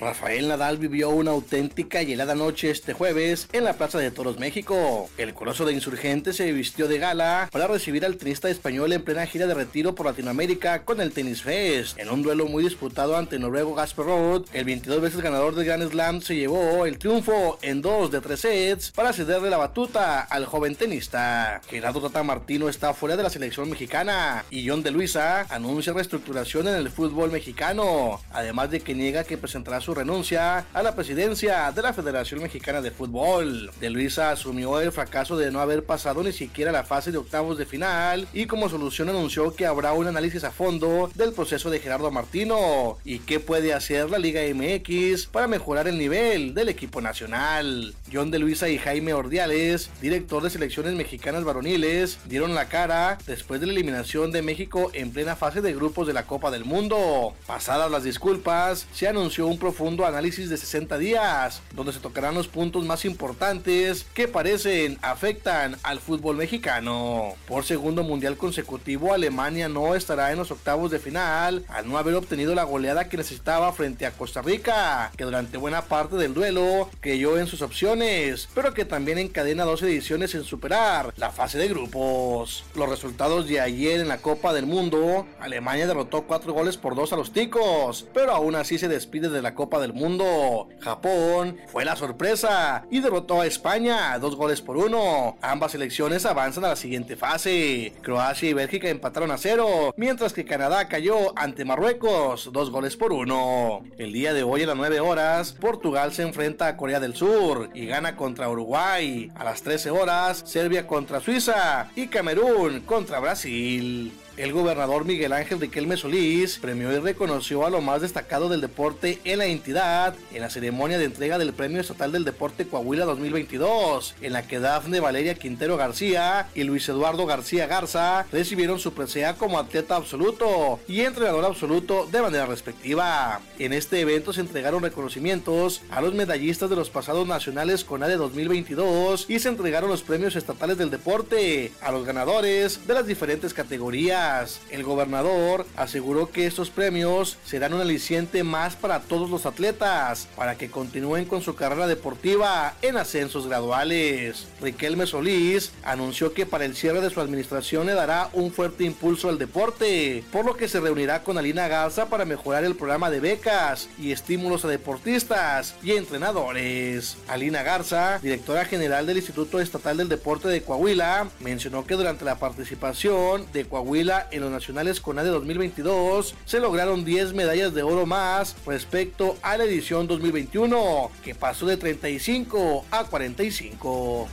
Rafael Nadal vivió una auténtica y helada noche este jueves en la Plaza de Toros México. El coloso de insurgentes se vistió de gala para recibir al tenista español en plena gira de retiro por Latinoamérica con el Tennis Fest. En un duelo muy disputado ante noruego Gasper Roth, el 22 veces ganador del Grand Slam se llevó el triunfo en dos de tres sets para cederle la batuta al joven tenista. Gerardo Tata Martino está fuera de la selección mexicana y John de Luisa anuncia reestructuración en el fútbol mexicano, además de que niega que presentará su renuncia a la presidencia de la Federación Mexicana de Fútbol. De Luisa asumió el fracaso de no haber pasado ni siquiera la fase de octavos de final y como solución anunció que habrá un análisis a fondo del proceso de Gerardo Martino y qué puede hacer la Liga MX para mejorar el nivel del equipo nacional. John de Luisa y Jaime Ordiales, director de selecciones mexicanas varoniles, dieron la cara después de la eliminación de México en plena fase de grupos de la Copa del Mundo. Pasadas las disculpas, se anunció un profundo análisis de 60 días, donde se tocarán los puntos más importantes que parecen afectan al fútbol mexicano. Por segundo mundial consecutivo, Alemania no estará en los octavos de final al no haber obtenido la goleada que necesitaba frente a Costa Rica, que durante buena parte del duelo creyó en sus opciones, pero que también encadena dos ediciones en superar la fase de grupos. Los resultados de ayer en la Copa del Mundo, Alemania derrotó 4 goles por 2 a los ticos, pero aún así se despide de la Copa del Mundo. Japón fue la sorpresa y derrotó a España dos goles por uno. Ambas selecciones avanzan a la siguiente fase. Croacia y Bélgica empataron a cero, mientras que Canadá cayó ante Marruecos dos goles por uno. El día de hoy a las 9 horas, Portugal se enfrenta a Corea del Sur y gana contra Uruguay. A las 13 horas, Serbia contra Suiza y Camerún contra Brasil. El gobernador Miguel Ángel Riquelme Solís premió y reconoció a lo más destacado del deporte en la entidad en la ceremonia de entrega del Premio Estatal del Deporte Coahuila 2022, en la que Dafne Valeria Quintero García y Luis Eduardo García Garza recibieron su presea como atleta absoluto y entrenador absoluto de manera respectiva. En este evento se entregaron reconocimientos a los medallistas de los pasados nacionales con de 2022 y se entregaron los premios estatales del deporte a los ganadores de las diferentes categorías. El gobernador aseguró que estos premios serán un aliciente más para todos los atletas, para que continúen con su carrera deportiva en ascensos graduales. Riquelme Solís anunció que para el cierre de su administración le dará un fuerte impulso al deporte, por lo que se reunirá con Alina Garza para mejorar el programa de becas y estímulos a deportistas y entrenadores. Alina Garza, directora general del Instituto Estatal del Deporte de Coahuila, mencionó que durante la participación de Coahuila en los nacionales CONADE 2022 se lograron 10 medallas de oro más respecto a la edición 2021, que pasó de 35 a 45.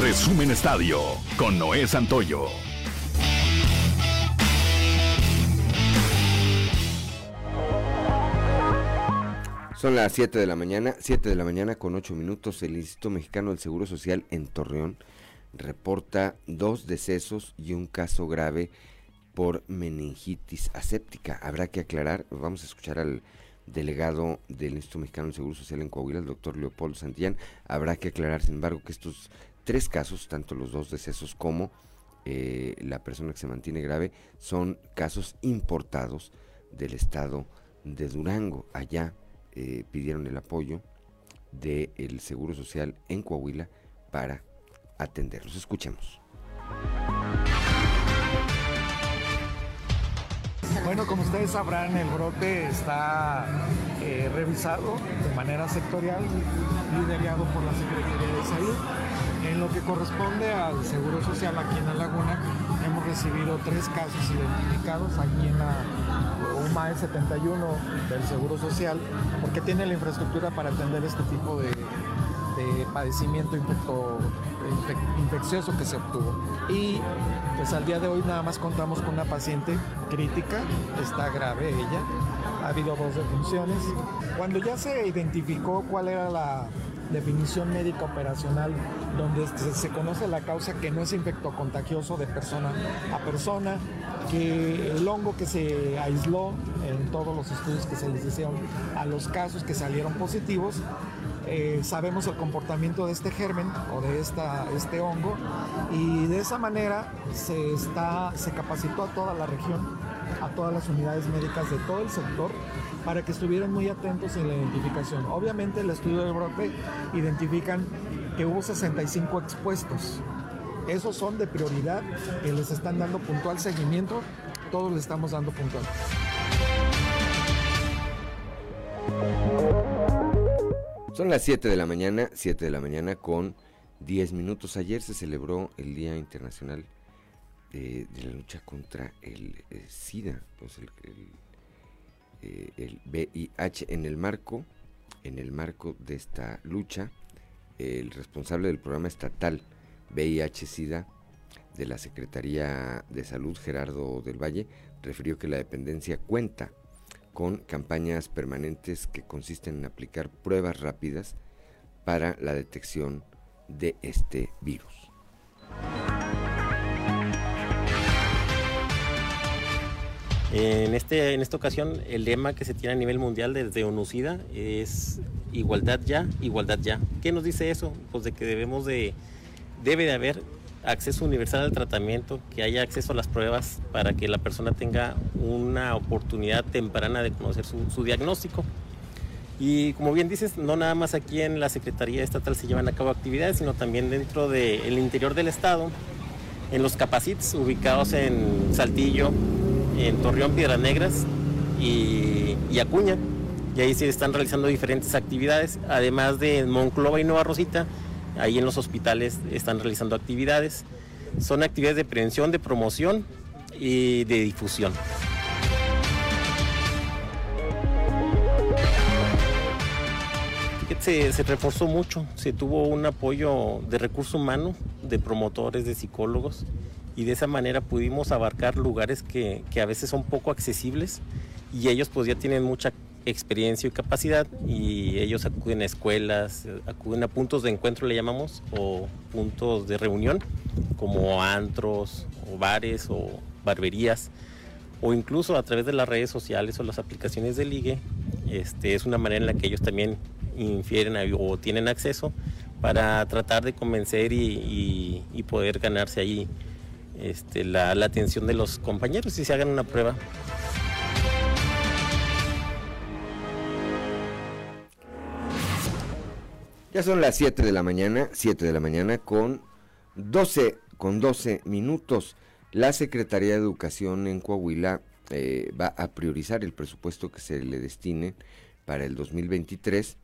Resumen Estadio con Noé Santoyo. Son las 7 de la mañana, 7 de la mañana con 8 minutos. El Instituto Mexicano del Seguro Social en Torreón reporta dos decesos y un caso grave por meningitis aséptica. Habrá que aclarar, vamos a escuchar al delegado del Instituto Mexicano del Seguro Social en Coahuila, el doctor Leopoldo Santillán. Habrá que aclarar, sin embargo, que estos tres casos, tanto los dos decesos como eh, la persona que se mantiene grave, son casos importados del estado de Durango. Allá eh, pidieron el apoyo del Seguro Social en Coahuila para atenderlos. Escuchemos. Bueno, como ustedes sabrán, el brote está eh, revisado de manera sectorial, liderado por la Secretaría de Salud. En lo que corresponde al Seguro Social aquí en La Laguna, hemos recibido tres casos identificados aquí en la UMAE 71 del Seguro Social, porque tiene la infraestructura para atender este tipo de, de padecimiento infeccioso que se obtuvo. Y pues al día de hoy nada más contamos con una paciente crítica, está grave ella, ha habido dos defunciones. Cuando ya se identificó cuál era la, definición médica operacional donde se, se conoce la causa que no es infectocontagioso de persona a persona, que el hongo que se aisló en todos los estudios que se les hicieron a los casos que salieron positivos, eh, sabemos el comportamiento de este germen o de este hongo y de esa manera se, está, se capacitó a toda la región, a todas las unidades médicas de todo el sector para que estuvieran muy atentos en la identificación. Obviamente el estudio de brote identifican que hubo 65 expuestos. Esos son de prioridad, que les están dando puntual seguimiento, todos le estamos dando puntual. Son las 7 de la mañana, 7 de la mañana con 10 minutos. Ayer se celebró el Día Internacional de, de la lucha contra el, eh, SIDA, pues el, el, eh, el, VIH en el marco, en el marco de esta lucha, el responsable del programa estatal VIH-SIDA de la Secretaría de Salud, Gerardo del Valle, refirió que la dependencia cuenta con campañas permanentes que consisten en aplicar pruebas rápidas para la detección de este virus. En, este, en esta ocasión, el lema que se tiene a nivel mundial desde ONUCIDA es igualdad ya, igualdad ya. ¿Qué nos dice eso? Pues de que debemos de, debe de haber acceso universal al tratamiento, que haya acceso a las pruebas para que la persona tenga una oportunidad temprana de conocer su, diagnóstico. Y como bien dices, no nada más aquí en la Secretaría Estatal se llevan a cabo actividades, sino también dentro del interior del Estado, en los capacits ubicados en Saltillo, en Torreón, Piedras Negras y, y Acuña. Y ahí se están realizando diferentes actividades, además de Monclova y Nueva Rosita, Ahí en los hospitales están realizando actividades. Son actividades de prevención, de promoción y de difusión. Se, reforzó mucho, se tuvo un apoyo de recurso humano, de promotores, de psicólogos, y de esa manera pudimos abarcar lugares que, que a veces son poco accesibles y ellos pues ya tienen mucha experiencia y capacidad y ellos acuden a escuelas, acuden a puntos de encuentro le llamamos o puntos de reunión como antros o bares o barberías o incluso a través de las redes sociales o las aplicaciones de ligue. Este, es una manera en la que ellos también infieren o tienen acceso para tratar de convencer y, poder ganarse ahí este, la, la atención de los compañeros y se hagan una prueba. Ya son las 7 de la mañana, 7 de la mañana con 12, con 12 minutos. La Secretaría de Educación en Coahuila eh, va a priorizar el presupuesto que se le destine para el 2023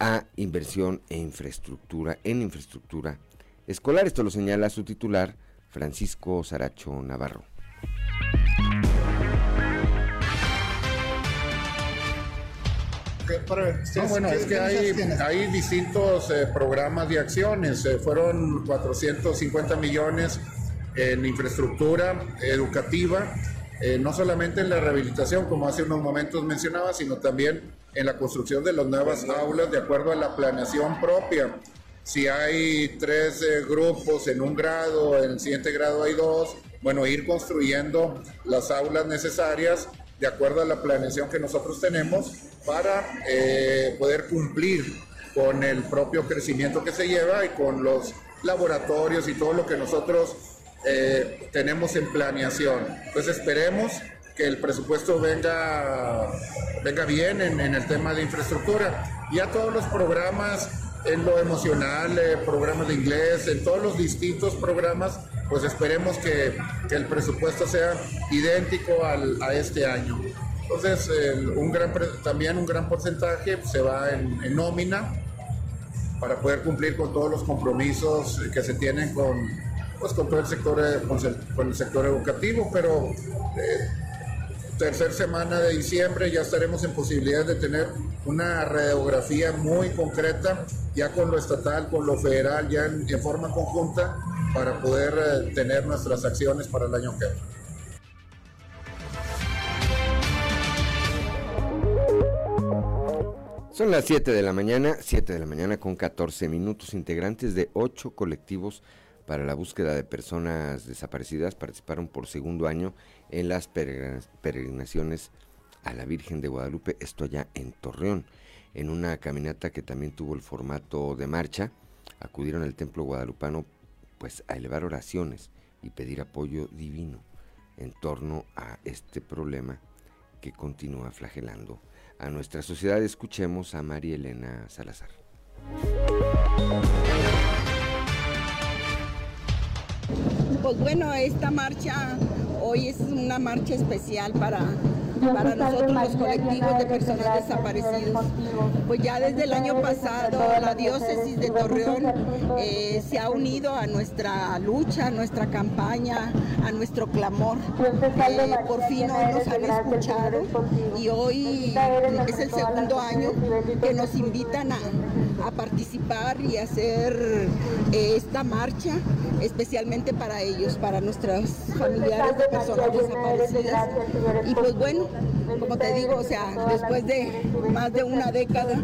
a inversión e infraestructura, en infraestructura escolar. Esto lo señala su titular, Francisco Saracho Navarro. Bueno, es que hay, hay distintos eh, programas y acciones. Eh, fueron 450 millones en infraestructura educativa, eh, no solamente en la rehabilitación, como hace unos momentos mencionaba, sino también en la construcción de las nuevas aulas de acuerdo a la planeación propia. Si hay tres grupos en un grado, en el siguiente grado hay dos, bueno, ir construyendo las aulas necesarias de acuerdo a la planeación que nosotros tenemos para eh, poder cumplir con el propio crecimiento que se lleva y con los laboratorios y todo lo que nosotros eh, tenemos en planeación. Entonces esperemos que el presupuesto venga, venga bien en, el tema de infraestructura. y a todos los programas en lo emocional, eh, programas de inglés, en todos los distintos programas, pues esperemos que, que el presupuesto sea idéntico al, a este año. Entonces, un gran, también un gran porcentaje se va en, nómina para poder cumplir con todos los compromisos que se tienen con, pues, con todo el sector, eh, con el, sector educativo, pero eh, tercera semana de diciembre ya estaremos en posibilidad de tener una radiografía muy concreta, ya con lo estatal, con lo federal, ya en, forma conjunta, para poder eh, tener nuestras acciones para el año que viene. Son las 7 de la mañana, 7 de la mañana con 14 minutos. Integrantes de ocho colectivos para la búsqueda de personas desaparecidas participaron por segundo año en las peregrinaciones a la Virgen de Guadalupe, esto ya en Torreón, en una caminata que también tuvo el formato de marcha. Acudieron al templo guadalupano pues a elevar oraciones y pedir apoyo divino en torno a este problema que continúa flagelando a nuestra sociedad. Escuchemos a María Elena Salazar. Pues bueno, esta marcha hoy es una marcha especial para para nosotros los colectivos de personas desaparecidas. Pues ya desde el año pasado la diócesis de Torreón eh, se ha unido a nuestra lucha, a nuestra campaña, a nuestro clamor. Eh, por fin hoy nos han escuchado y hoy es el segundo año que nos invitan a, participar y hacer eh, esta marcha especialmente para ellos, para nuestros familiares de personas desaparecidas. Y pues bueno, como te digo, o sea, después de más de una década,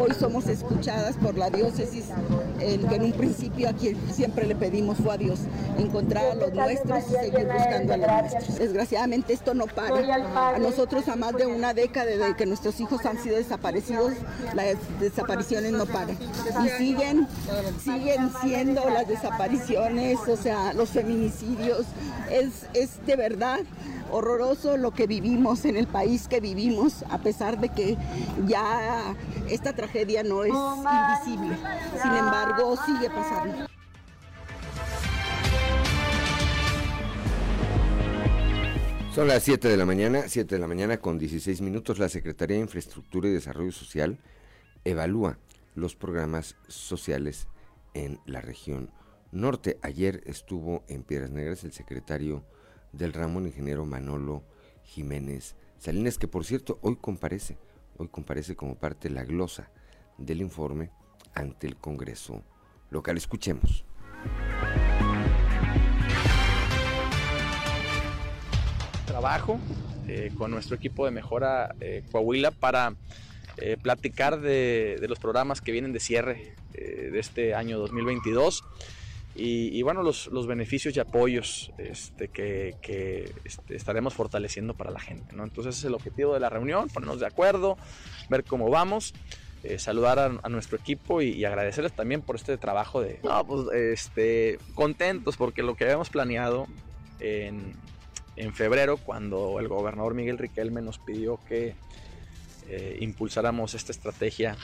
hoy somos escuchadas por la diócesis, en que en un principio a quien siempre le pedimos fue a Dios, encontrar a los nuestros y seguir buscando a los nuestros. Desgraciadamente esto no para. A nosotros a más de una década de que nuestros hijos han sido desaparecidos, las desapariciones no paran. Y siguen, siguen siendo las desapariciones, o sea, los feminicidios. Es, es de verdad horroroso lo que vivimos en el país que vivimos, a pesar de que ya esta tragedia no es invisible. Sin embargo, sigue pasando. Son las 7 de la mañana, 7 de la mañana con 16 minutos. La Secretaría de Infraestructura y Desarrollo Social evalúa los programas sociales en la región norte. Ayer estuvo en Piedras Negras el secretario del ramo, ingeniero Manolo Jiménez Salinas, que por cierto hoy comparece, hoy comparece como parte de la glosa del informe ante el Congreso local. Escuchemos. Trabajo eh, con nuestro equipo de mejora eh, Coahuila para eh, platicar de, de, los programas que vienen de cierre de este año 2022 y, bueno, los, los, beneficios y apoyos este, que, que este, estaremos fortaleciendo para la gente. ¿no? Entonces ese es el objetivo de la reunión, ponernos de acuerdo, ver cómo vamos. Eh, saludar a, nuestro equipo y, agradecerles también por este trabajo de no, pues, este, contentos porque lo que habíamos planeado en, en febrero cuando el gobernador Miguel Riquelme nos pidió que eh, impulsáramos esta estrategia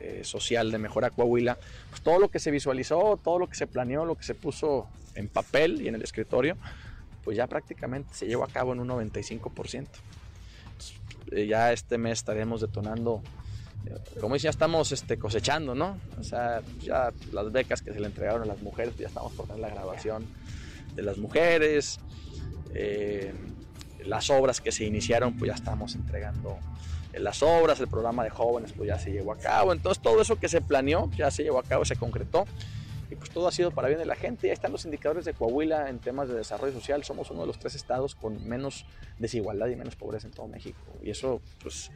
eh, social de Mejora Coahuila, pues todo lo que se visualizó, todo lo que se planeó, lo que se puso en papel y en el escritorio, pues ya prácticamente se llevó a cabo en un 95%. Eh, ya este mes estaremos detonando, eh, como dice, ya estamos este, cosechando, ¿no? O sea, ya las becas que se le entregaron a las mujeres, pues ya estamos por tener la grabación de las mujeres, las obras que se iniciaron, pues ya estamos entregando las obras, el programa de jóvenes pues ya se llevó a cabo, entonces todo eso que se planeó ya se llevó a cabo, se concretó y pues todo ha sido para bien de la gente. Ya están los indicadores de Coahuila en temas de desarrollo social, somos uno de los tres estados con menos desigualdad y menos pobreza en todo México y eso pues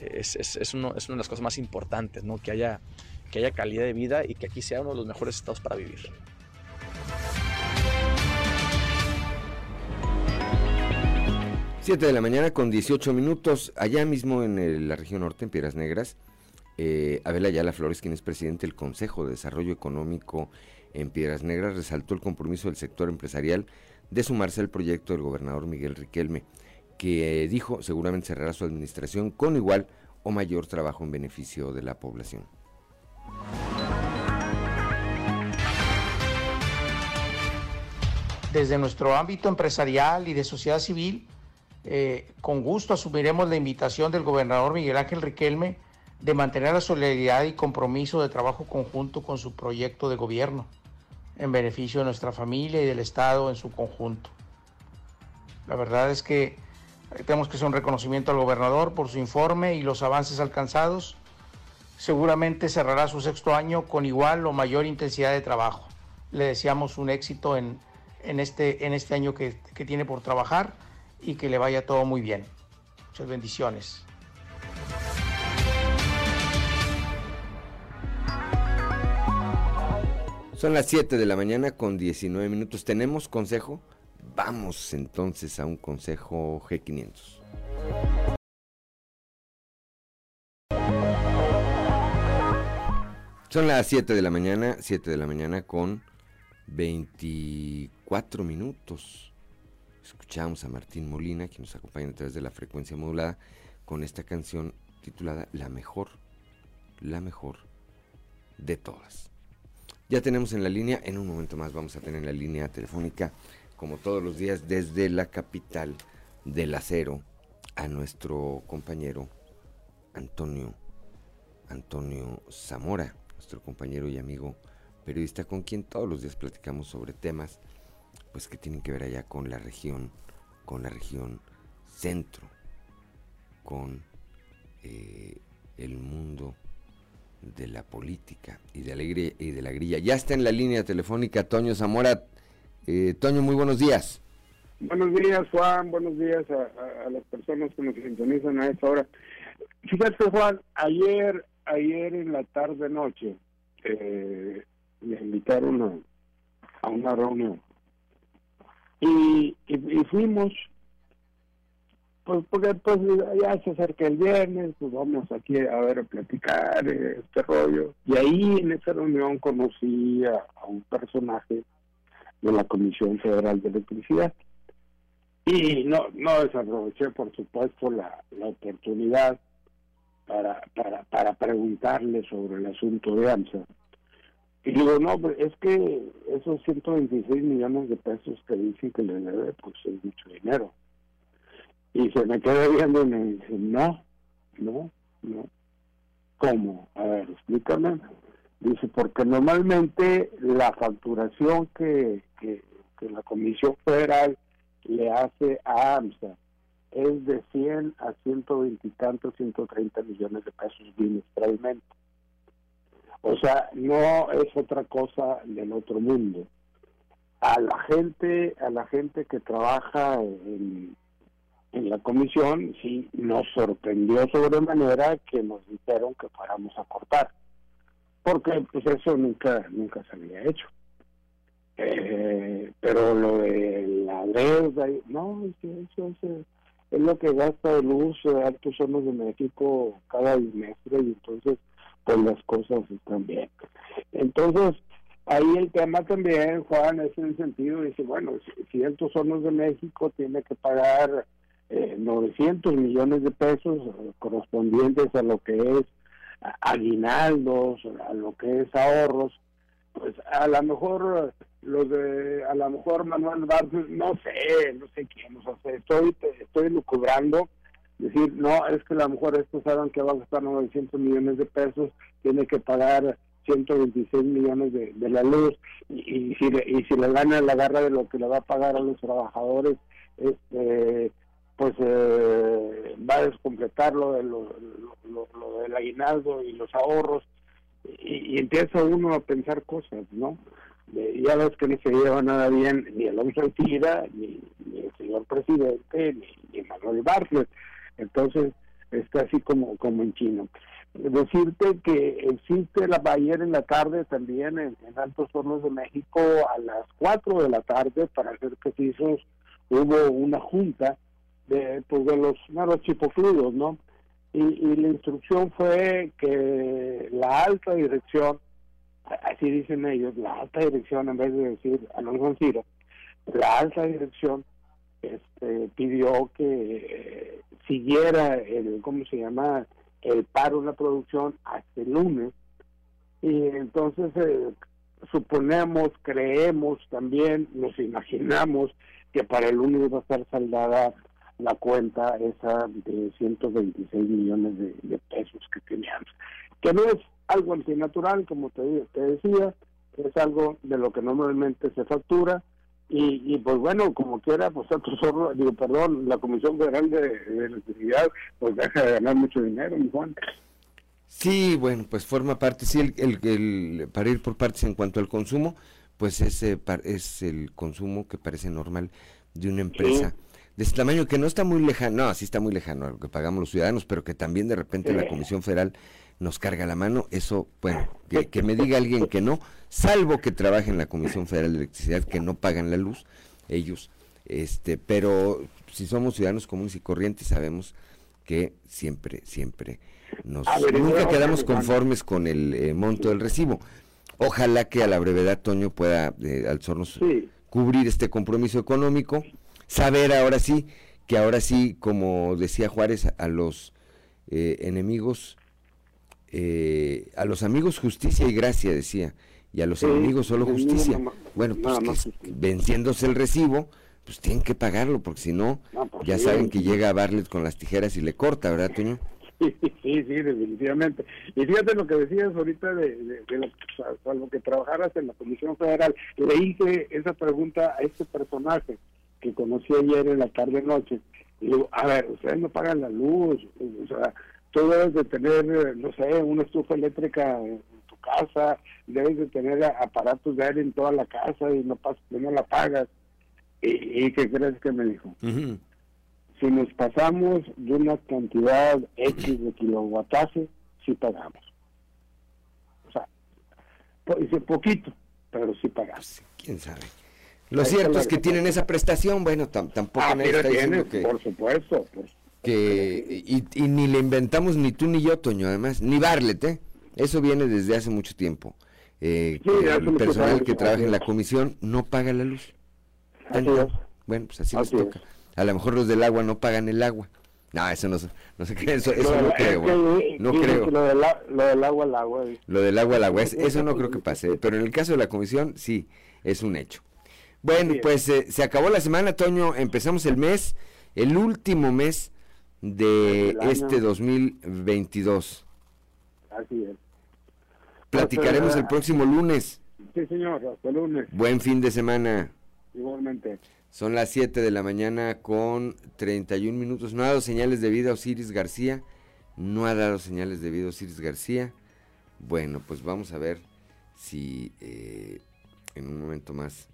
es, es, es, uno, es una de las cosas más importantes, ¿no? que, haya, que haya calidad de vida y que aquí sea uno de los mejores estados para vivir. 7 de la mañana con 18 minutos, allá mismo en la región norte, en Piedras Negras, eh, Abel Ayala Flores, quien es presidente del Consejo de Desarrollo Económico en Piedras Negras, resaltó el compromiso del sector empresarial de sumarse al proyecto del gobernador Miguel Riquelme, que eh, dijo seguramente cerrará su administración con igual o mayor trabajo en beneficio de la población. Desde nuestro ámbito empresarial y de sociedad civil, eh, con gusto asumiremos la invitación del gobernador Miguel Ángel Riquelme de mantener la solidaridad y compromiso de trabajo conjunto con su proyecto de gobierno en beneficio de nuestra familia y del Estado en su conjunto. La verdad es que tenemos que hacer un reconocimiento al gobernador por su informe y los avances alcanzados. Seguramente cerrará su sexto año con igual o mayor intensidad de trabajo. Le deseamos un éxito en, este, este año que tiene por trabajar y que le vaya todo muy bien. Muchas bendiciones. Son las 7 de la mañana con 19 minutos. ¿Tenemos consejo? Vamos entonces a un consejo G500. Son las 7 de la mañana, 7 de la mañana con 24 minutos. Escuchamos a Martín Molina, que nos acompaña a través de la frecuencia modulada, con esta canción titulada La mejor, la mejor de todas. Ya tenemos en la línea, en un momento más vamos a tener en la línea telefónica, como todos los días, desde la capital del acero, a nuestro compañero Antonio, Antonio Zamora nuestro compañero y amigo periodista con quien todos los días platicamos sobre temas pues que tienen que ver allá con la región, con la región centro, con eh, el mundo de la política y de, alegría y de la grilla. Ya está en la línea telefónica Toño Zamora. Eh, Toño, muy buenos días. Buenos días, Juan. Buenos días a, a las personas que nos sintonizan a esta hora. Fíjate, Juan, ayer ayer en la tarde noche eh, me invitaron a, una reunión y, y, fuimos pues porque pues ya se acerca el viernes pues vamos aquí a ver a platicar eh, este rollo y ahí en esa reunión conocí a, un personaje de la Comisión Federal de Electricidad y no no desaproveché por supuesto la, la oportunidad para, para, para preguntarle sobre el asunto de AMSA. Y digo, no, es que esos 126 millones de pesos que dicen que le debe, pues es mucho dinero. Y se me queda viendo y me dice, no, no, no. ¿Cómo? A ver, explícame. Dice, porque normalmente la facturación que, que, que la Comisión Federal le hace a AMSA es de 100 a 120 y tantos, 130 millones de pesos bimestralmente. O sea, no es otra cosa del otro mundo. A la gente, a la gente que trabaja en, la comisión, sí nos sorprendió sobremanera que nos dijeron que fuéramos a cortar, porque pues eso nunca, nunca se había hecho. Eh, pero lo de la deuda, no, eso, eso, es lo que gasta de luz de Altos Hornos de México cada bimestre y entonces pues las cosas están bien. Entonces, ahí el tema también, Juan, es en el sentido, dice, bueno, si, Altos Hornos de México tiene que pagar eh, 900 millones de pesos correspondientes a lo que es aguinaldos, a lo que es ahorros, pues a lo mejor los de, a lo mejor Manuel Barces, no sé, no sé quién, o sea, estoy, estoy lucubrando, decir, no, es que a lo mejor estos saben que va a gastar 900 millones de pesos, tiene que pagar 126 millones de, de la luz, y, si le, y si le gana la garra de lo que le va a pagar a los trabajadores, este pues eh, va a descompletar lo, de lo, lo, del aguinaldo y los ahorros, y, empieza uno a pensar cosas, ¿no? ya ves que no se lleva nada bien ni Alonso Altira, ni, ni el señor presidente, ni, Manuel Bartlett. Entonces, está así como, como en chino. Decirte que existe la ayer en la tarde también en, Altos Hornos de México a las 4 de la tarde, para ser precisos, hubo una junta de, pues, de los, no, los ¿no? y, la instrucción fue que la alta dirección, así dicen ellos, la alta dirección, en vez de decir Alonso Ciro, la alta dirección este, pidió que eh, siguiera el, ¿cómo se llama?, el paro en la producción hasta el lunes. Y entonces eh, suponemos, creemos también, nos imaginamos que para el lunes va a estar saldada la cuenta esa de 126 millones de, pesos que teníamos. Que no es algo antinatural, como te, te decía, es algo de lo que normalmente se factura. Y, pues bueno, como quiera, pues digo, perdón, la Comisión Federal de, Electricidad, pues deja de ganar mucho dinero, mi Juan. Sí, bueno, pues forma parte, sí, el, el, para ir por partes en cuanto al consumo, pues ese es el consumo que parece normal de una empresa de ese tamaño que no está muy lejano, no, sí está muy lejano a lo que pagamos los ciudadanos, pero que también de repente la Comisión Federal nos carga la mano, eso, bueno, que, me diga alguien que no, salvo que trabaje en la Comisión Federal de Electricidad, que no pagan la luz, ellos, este, pero si somos ciudadanos comunes y corrientes sabemos que siempre, siempre nos, nunca quedamos conformes con el eh, monto del recibo. Ojalá que a la brevedad Toño pueda eh, al cubrir este compromiso económico, saber ahora sí que ahora sí, como decía Juárez, a los eh, enemigos, eh, a los amigos justicia y gracia, decía, y a los enemigos solo justicia. bueno, pues venciéndose el recibo, pues tienen que pagarlo, porque si no, pues ya saben que llega a Barlet con las tijeras y le corta, ¿verdad, Toño? Sí, sí, definitivamente. Y fíjate lo que decías ahorita de, de, lo, lo, que trabajaras en la Comisión Federal. Le hice esa pregunta a este personaje que conocí ayer en la tarde-noche. Y digo, a ver, ustedes no pagan la luz, o sea, tú debes de tener, no sé, una estufa eléctrica casa, debes de tener aparatos de aire en toda la casa y no, no la pagas. ¿Y, qué crees que me dijo? Si nos pasamos de una cantidad X de kilowattaje, sí pagamos. O sea, dice poquito, pero sí pagamos. ¿Quién sabe? Lo cierto es que tienen esa prestación, bueno, tampoco ah, está que, por supuesto. que y, ni le inventamos ni tú ni yo, Toño, además, ni Barlet, ¿eh? Eso viene desde hace mucho tiempo. Eh, el personal que trabaja en la comisión no paga la luz. Bueno, pues así, nos toca. A lo mejor los del agua no pagan el agua. No, eso no, no se cree, eso, eso no creo. no creo. Lo, del agua al agua. Lo del agua al agua, eso no creo que pase. Pero en el caso de la comisión, sí, es un hecho. Bueno, pues eh, se acabó la semana, Toño. Empezamos el mes, el último mes de este 2022. Así es. Platicaremos el próximo lunes. Sí, señor, hasta el lunes. Buen fin de semana. Igualmente. Son las 7 de la mañana con 31 minutos. No ha dado señales de vida Osiris García. No ha dado señales de vida Osiris García. Bueno, pues vamos a ver si eh, en un momento más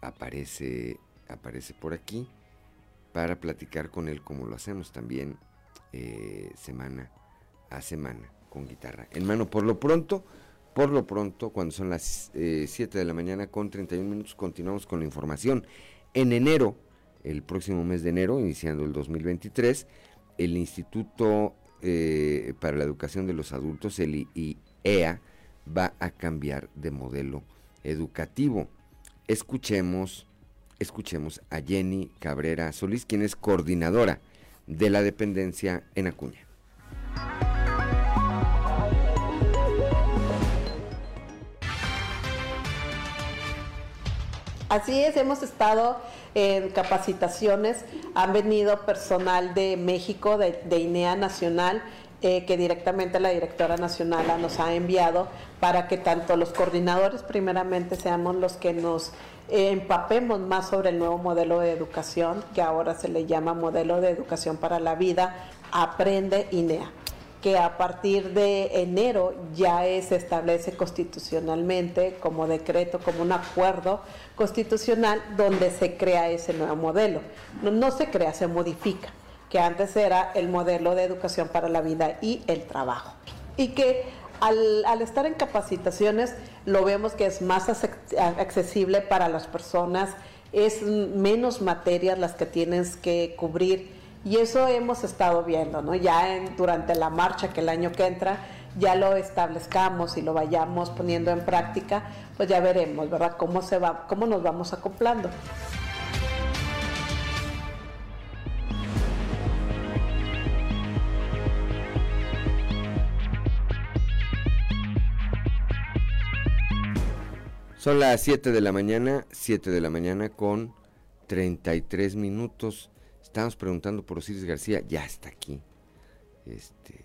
aparece, aparece por aquí para platicar con él como lo hacemos también eh, semana a semana con guitarra en mano. Por lo pronto, por lo pronto, cuando son las 7 eh, de la mañana con 31 minutos, continuamos con la información. En enero, el próximo mes de enero, iniciando el 2023, el Instituto eh, para la Educación de los Adultos, el IEA, va a cambiar de modelo educativo. Escuchemos, escuchemos a Jenny Cabrera Solís, quien es coordinadora de la dependencia en Acuña. Así es, hemos estado en capacitaciones, han venido personal de México, de, INEA Nacional, eh, que directamente la directora nacional nos ha enviado para que tanto los coordinadores primeramente seamos los que nos empapemos más sobre el nuevo modelo de educación, que ahora se le llama modelo de educación para la vida, Aprende INEA que a partir de enero ya se establece constitucionalmente como decreto, como un acuerdo constitucional donde se crea ese nuevo modelo. No, no, se crea, se modifica, que antes era el modelo de educación para la vida y el trabajo. Y que al, estar en capacitaciones lo vemos que es más accesible para las personas, es menos materias las que tienes que cubrir y eso hemos estado viendo, ¿no? Ya en, durante la marcha que el año que entra ya lo establezcamos y lo vayamos poniendo en práctica, pues ya veremos, ¿verdad? Cómo se va, cómo nos vamos acoplando. Son las 7 de la mañana, 7 de la mañana con 33 minutos. Estamos preguntando por Osiris García, ya está aquí. Este,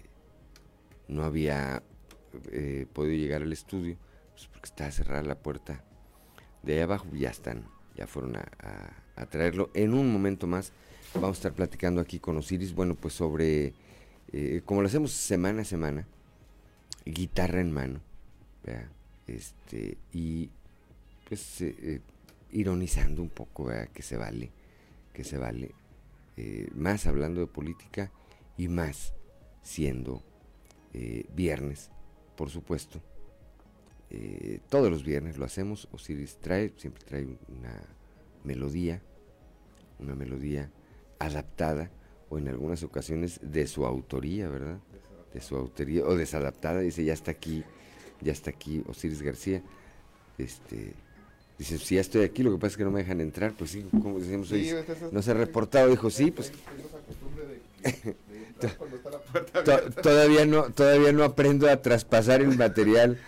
no había eh, podido llegar al estudio, pues porque estaba cerrada la puerta de ahí abajo. Ya están, ya fueron a, traerlo. En un momento más vamos a estar platicando aquí con Osiris, bueno, pues sobre, eh, como lo hacemos semana a semana, guitarra en mano, este, y pues eh, ironizando un poco, que se vale, que se vale, eh, más hablando de política y más siendo eh, viernes, por supuesto. Eh, todos los viernes lo hacemos. Osiris trae, siempre trae una melodía, una melodía adaptada o en algunas ocasiones de su autoría, ¿verdad? De su autoría o desadaptada. Dice, ya está aquí, ya está aquí Osiris García. Este, dice, si ya estoy aquí, lo que pasa es que no me dejan entrar. Pues sí, como decimos, no se ha reportado. Dijo, sí, pues todavía no todavía no aprendo a traspasar el material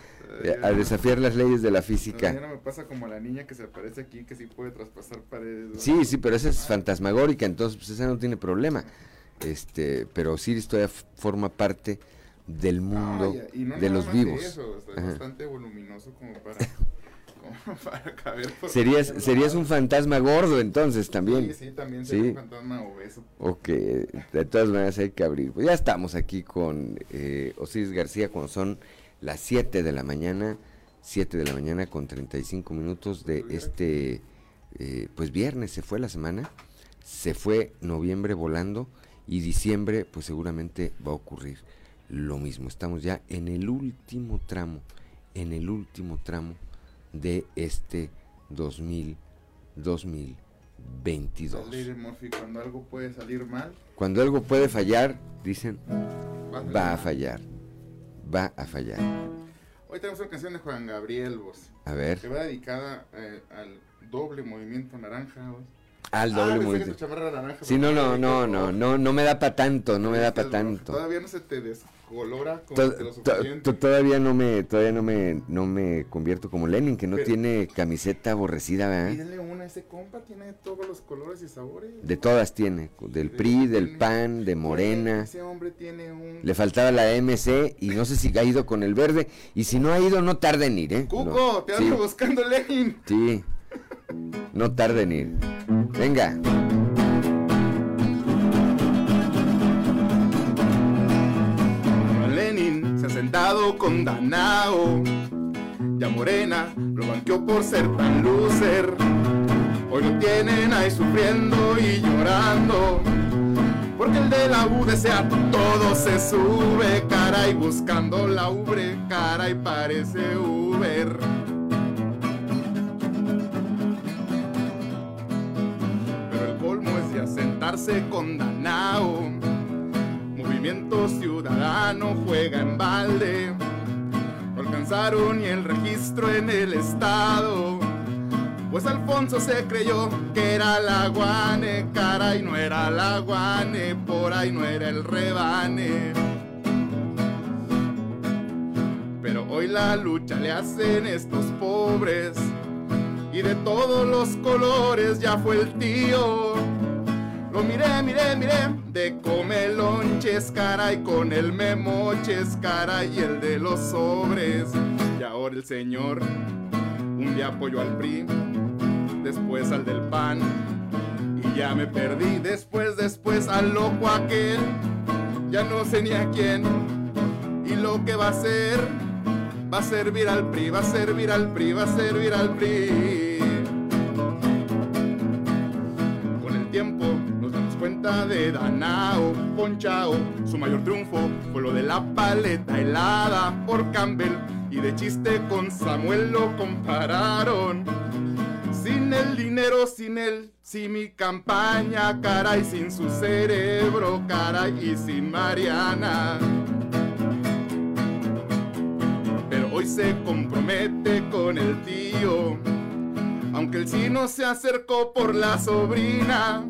eh, a desafiar las leyes de la física. No, me pasa como la niña que se aparece aquí que sí puede traspasar paredes. Sí, sí, pero esa es fantasmagórica, entonces pues, esa no tiene problema. Este, pero Osiris todavía forma parte del mundo de los vivos. Eso, es bastante voluminoso como para serías, serías un fantasma gordo entonces también. Sí, sí, también sería un fantasma obeso. Ok, de todas maneras hay que abrir. Pues ya estamos aquí con eh, Osiris García cuando son las 7 de la mañana, 7 de la mañana con 35 minutos de este, eh, pues viernes se fue la semana, se fue noviembre volando y diciembre pues seguramente va a ocurrir lo mismo. Estamos ya en el último tramo, en el último tramo de este 2000, 2022. cuando algo puede salir mal. Cuando algo puede fallar, dicen, va a fallar. Va a fallar. Hoy tenemos una canción de Juan Gabriel, vos. A ver. Que va dedicada eh, al doble movimiento naranja, vos. Al doble ah, movimiento. Sí, no, no, no, no, no, no me da para tanto, no me da para tanto. Todavía no se te des colora todavía no me todavía no me no me convierto como Lenin que no tiene camiseta aborrecida ¿verdad? una ese compa tiene todos los colores y sabores. De todas tiene del PRI del PAN de Morena. ese hombre tiene un le faltaba la MC y no sé si ha ido con el verde. Y si no ha ido no tarde en ir eh Cuco te ando buscando Lenin. Sí. No tarde en ir. Venga condenado. Ya Morena lo banqueó por ser tan loser. Hoy lo tienen ahí sufriendo y llorando. Porque el de la U desea todo se sube, caray, buscando la ubre, caray, parece Uber. Pero el colmo es ya sentarse condenado Movimiento Ciudadano juega en balde. No alcanzaron ni el registro en el estado. Pues Alfonso se creyó que era la guane, caray, no era la guane, por ahí no era el rebane. Pero hoy la lucha le hacen estos pobres, y de todos los colores ya fue el tío lo miré, miré, miré, de comelonches, caray, con el memoches, caray, y el de los sobres. Y ahora el señor, un día apoyó al PRI, después al del PAN, y ya me perdí, después, después al loco aquel, ya no sé ni a quién, y lo que va a hacer, va a servir al PRI, va a servir al PRI, va a servir al PRI. De Danao, Ponchao. Su mayor triunfo fue lo de la paleta helada por Campbell. Y de chiste con Samuel lo compararon. Sin el dinero, sin él, sin mi campaña, caray, sin su cerebro, caray, y sin Mariana. Pero hoy se compromete con el tío, aunque el sí no se acercó por la sobrina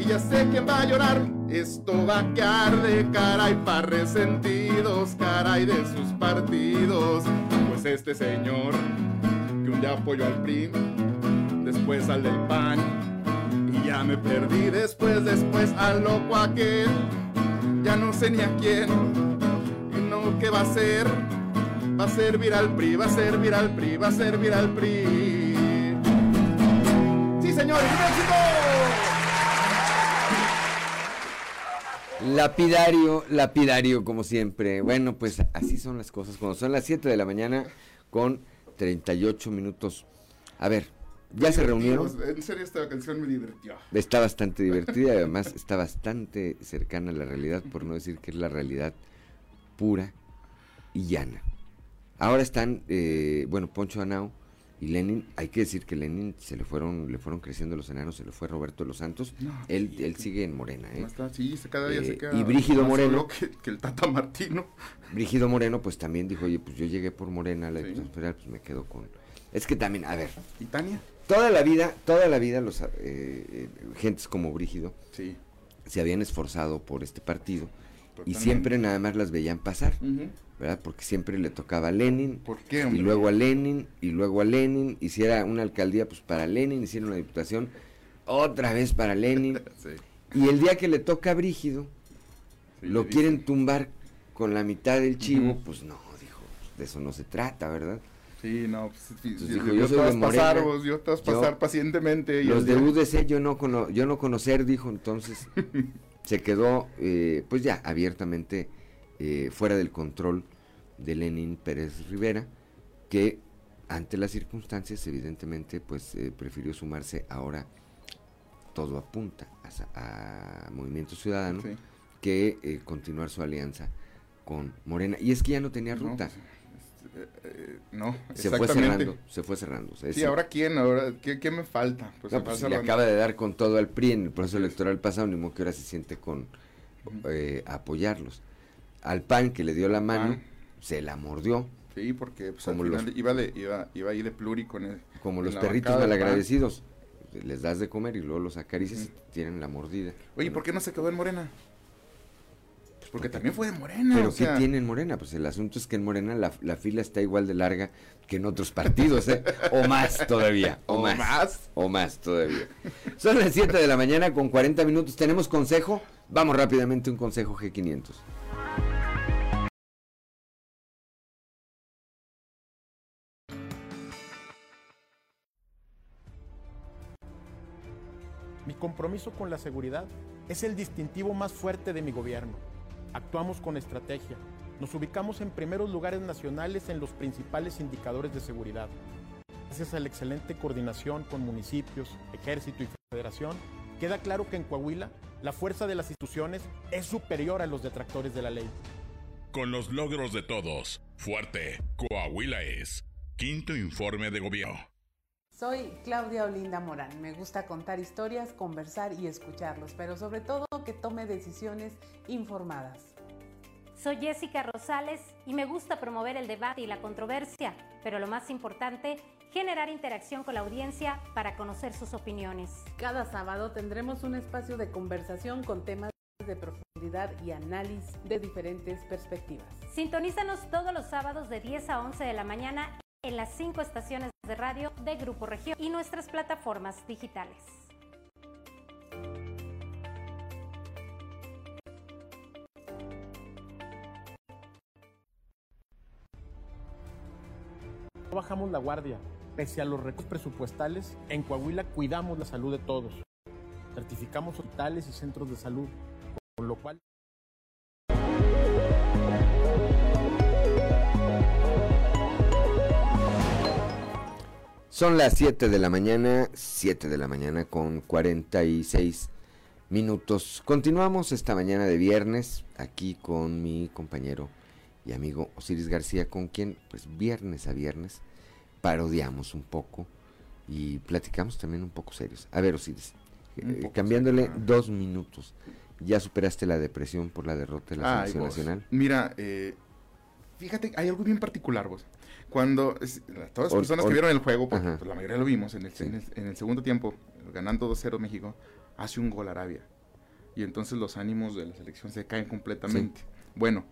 y ya sé quién va a llorar. Esto va a quedar de caray para resentidos, caray de sus partidos. Pues este señor que un día apoyó al PRI, después al del PAN, y ya me perdí después, después al loco aquel, ya no sé ni a quién, y no qué va a ser, va a servir al PRI, va a servir al PRI, va a servir al PRI. Sí, señores, un éxito. Lapidario, lapidario, como siempre. Bueno, pues así son las cosas. Cuando son las 7 de la mañana con 38 minutos. A ver, ¿ya se reunieron? En serio, esta canción me divirtió. Está bastante divertida y además está bastante cercana a la realidad, por no decir que es la realidad pura y llana. Ahora están, eh, bueno, Poncho Anao y Lenin, hay que decir que Lenin se le fueron, le fueron creciendo los enanos, se le fue Roberto de los Santos, él, él sigue en Morena, ¿eh? sí, cada día se Eh, queda y Brígido Moreno. Que, que el Tata Martino. Brígido Moreno, pues también dijo, oye, pues yo llegué por Morena, la diputación federal, pues me quedo con... Es que también, a ver, ¿Y Tania? toda la vida, toda la vida los eh, eh, gentes como Brígido Sí. se habían esforzado por este partido y siempre nada más las veían pasar, Ujú. ¿Verdad? Porque siempre le tocaba a Lenin, ¿Por qué, y hombre? luego a Lenin, y luego a Lenin, y si era una alcaldía, pues para Lenin, hicieron una diputación, otra vez para Lenin, Sí. y el día que le toca a Brígido, lo le quieren tumbar con la mitad del chivo, Ujú. pues no, dijo, de eso no se trata, ¿verdad? Sí, no, pues, sí, Entonces sí, dijo, yo, yo te soy vas de a pasar, vos, yo te vas a yo- pasar pacientemente. y Los de UDC yo no, cono- yo no conocer, dijo, entonces se quedó, eh, pues ya, abiertamente eh, fuera del control de Lenin Pérez Rivera, que ante las circunstancias, evidentemente, pues eh, prefirió sumarse ahora, todo apunta a, a Movimiento Ciudadano, Sí. que eh, continuar su alianza con Morena. Y es que ya no tenía ruta. pues, eh, no, se fue cerrando, se fue cerrando. o sea, Sí, ahora quién, ahora, ¿qué, qué me falta? Pues no, pues si le acaba de dar con todo al PRI en el proceso electoral pasado, ni modo que ahora se siente con eh, apoyarlos. Al PAN que le dio la mano, PAN. Se la mordió, Sí, porque pues, Como al los- iba, de, iba, iba ahí de pluri con el, como los perritos malagradecidos. Les das de comer y luego los acaricias y tienen la mordida. Oye, ¿por qué no se quedó en Morena? Pues porque también fue de Morena. Pero o sea, ¿qué tiene en Morena? Pues el asunto es que en Morena la, la fila está igual de larga que en otros partidos, ¿eh? O más todavía. O, ¿O más, más? O más todavía. Son las 7 de la mañana con 40 minutos. ¿Tenemos consejo? Vamos rápidamente a un consejo G500. Mi compromiso con la seguridad es el distintivo más fuerte de mi gobierno. Actuamos con estrategia. Nos ubicamos en primeros lugares nacionales en los principales indicadores de seguridad. Gracias a la excelente coordinación con municipios, ejército y federación, queda claro que en Coahuila la fuerza de las instituciones es superior a los detractores de la ley. Con los logros de todos, fuerte, Coahuila es. Quinto informe de gobierno. Soy Claudia Olinda Morán. Me gusta contar historias, conversar y escucharlos, pero sobre todo que tome decisiones informadas. Soy Jessica Rosales y me gusta promover el debate y la controversia, pero lo más importante, generar interacción con la audiencia para conocer sus opiniones. Cada sábado tendremos un espacio de conversación con temas de profundidad y análisis de diferentes perspectivas. Sintonízanos todos los sábados de 10 a 11 de la mañana en las cinco estaciones de radio de Grupo Región y nuestras plataformas digitales. No bajamos la guardia. Pese a los recursos presupuestales, en Coahuila cuidamos la salud de todos. Certificamos hospitales y centros de salud, con lo cual Son las 7 de la mañana, 7 de la mañana con 46 minutos. Continuamos esta mañana de viernes aquí con mi compañero y amigo Osiris García, con quien pues viernes a viernes parodiamos un poco y platicamos también un poco serios. A ver Osiris, eh, cambiándole serio, dos minutos, ¿ya superaste la depresión por la derrota de la selección nacional? Mira, eh, fíjate, hay algo bien particular, vos. Cuando es- todas las personas que vieron el juego, porque pues, la mayoría lo vimos en el, en el- en el segundo tiempo, ganando 2-0 México, hace un gol Arabia. Y entonces los ánimos de la selección se caen completamente. Bueno,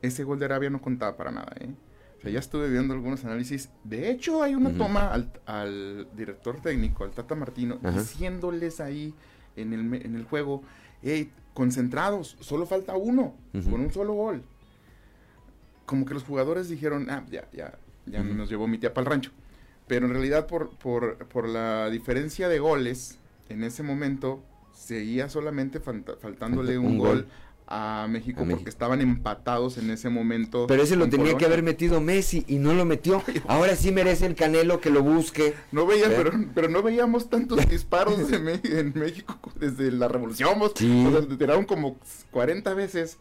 ese gol de Arabia no contaba para nada, ¿eh? O sea, ya estuve viendo algunos análisis. De hecho, hay una toma al, al director técnico, al Tata Martino, diciéndoles ahí en el, en el juego, hey, concentrados, solo falta uno, con un solo gol. Como que los jugadores dijeron, ah, ya, ya, ya Ujú. nos llevó mi tía para el rancho. Pero en realidad por, por, por la diferencia de goles, en ese momento seguía solamente faltándole Un un, gol. gol a México A porque México. estaban empatados en ese momento. Pero ese lo tenía que haber metido Messi y no lo metió. Ahora sí merece el Canelo que lo busque. No veía, ¿Eh? pero, pero no veíamos tantos disparos de Me- en México desde la revolución. Sí. O sea, tiraron como 40 veces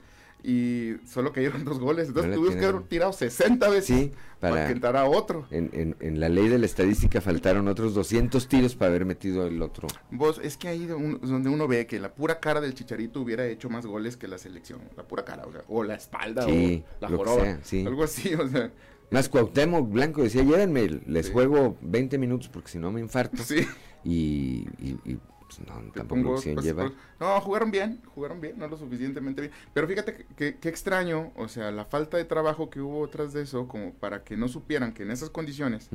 y solo cayeron dos goles. Entonces No tuvimos que haber tirado 60 veces Sí, para, para- que entrara otro. En, en- en la ley de la estadística faltaron otros 200 tiros para haber metido el otro. Vos, es que ahí un- es donde uno ve que la pura cara del Chicharito hubiera hecho más goles que la selección. La pura cara, o sea, o la espalda, Sí, o la joroba. sea, sí. Algo así, o sea. Más Cuauhtémoc Blanco decía, llévenme, les juego 20 minutos porque si no me infarto. Sí. Y, y- y, pues, no, tampoco lo pues, no, jugaron bien, jugaron bien, no lo suficientemente bien. Pero fíjate que, extraño, o sea, la falta de trabajo que hubo tras de eso, como para que no supieran que en esas condiciones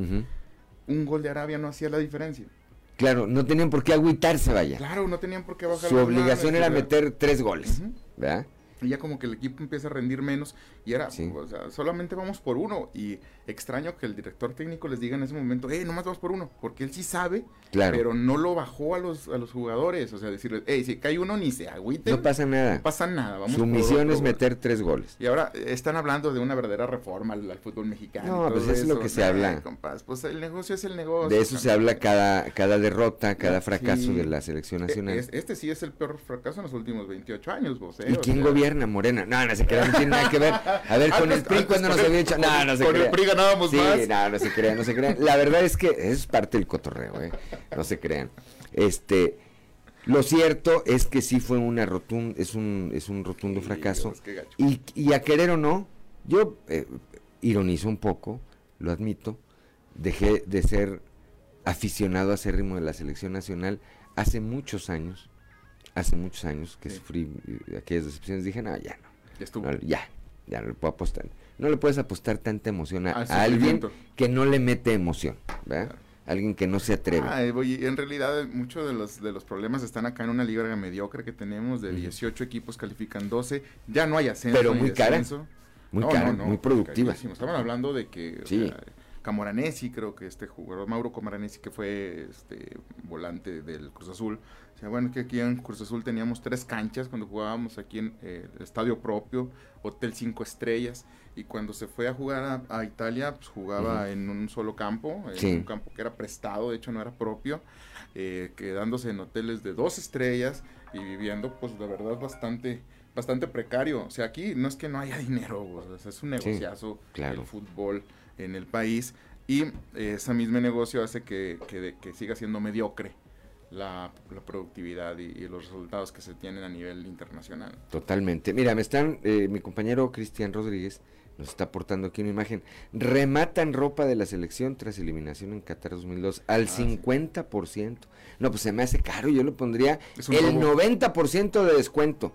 un gol de Arabia no hacía la diferencia. Claro, no tenían por qué agüitarse, vaya. Claro, no tenían por qué bajar Su obligación manos, era meter tres goles. ¿verdad? Y ya como que el equipo empieza a rendir menos y era, Sí. o sea, solamente vamos por uno. Y extraño que el director técnico les diga en ese momento, eh, nomás vamos por uno, porque él sí sabe, Claro. pero no lo bajó a los, a los jugadores. O sea, decirles, hey, si cae uno, ni se agüiten. No pasa nada. No pasa nada. Vamos Su misión es gol". meter tres goles. Y ahora eh, están hablando de una verdadera reforma al, al fútbol mexicano. No, pues eso es lo que se habla. compas, pues el negocio es el negocio. De eso se habla cada, cada derrota, cada Sí. fracaso de la selección E- nacional. es- este sí es el peor fracaso en los últimos 28 años, vos. eh, ¿Y quién sea. gobierna? Morena. No, no se crea, no tiene nada que ver. A ver, con el PRI cuando nos había hecho. No, con- no se con el. PRI ganábamos sí, más. no, no se crean, no se crean. La verdad es que es parte del cotorreo, ¿eh? No se crean. Este. Lo cierto es que sí fue una rotun, es un, es un rotundo fracaso. Dios. Y, y a querer o no, yo eh, ironizo un poco, lo admito, dejé de ser aficionado acérrimo de la selección nacional hace muchos años, hace muchos años que sufrí eh, aquellas decepciones, dije, no, ya no, Ya estuvo. no, ya, ya no le puedo apostar. No le puedes apostar tanta emoción a, Al a alguien que no le mete emoción, ¿verdad? Alguien que no se atreve. Ah, eh, oye, en realidad muchos de los, de los problemas están acá en una liga mediocre que tenemos, de 18 equipos califican 12, ya no hay ascenso. Pero muy cara, descenso. muy cara, muy productiva. Estaban hablando de que o sea, Camoranesi, creo que este jugador, Mauro Camoranesi, que fue este volante del Cruz Azul. O sea, bueno, que aquí en Cruz Azul teníamos tres canchas cuando jugábamos aquí en eh, el estadio propio, Hotel Cinco Estrellas. Y cuando se fue a jugar a, a Italia, pues jugaba en un solo campo, en Sí. un campo que era prestado, de hecho no era propio, eh, quedándose en hoteles de dos estrellas y viviendo, pues de verdad bastante bastante precario. O sea, aquí no es que no haya dinero, o sea, es un Sí, negociazo claro. el fútbol en el país y ese mismo negocio hace que, que, siga siendo mediocre la, la productividad y, y los resultados que se tienen a nivel internacional. Totalmente. Mira, me están, eh, mi compañero Cristian Rodríguez nos está aportando aquí una imagen. Rematan ropa de la selección tras eliminación en Qatar 2002 al Ah, sí. 50%. No, pues se me hace caro, yo le pondría el robo. 90% de descuento.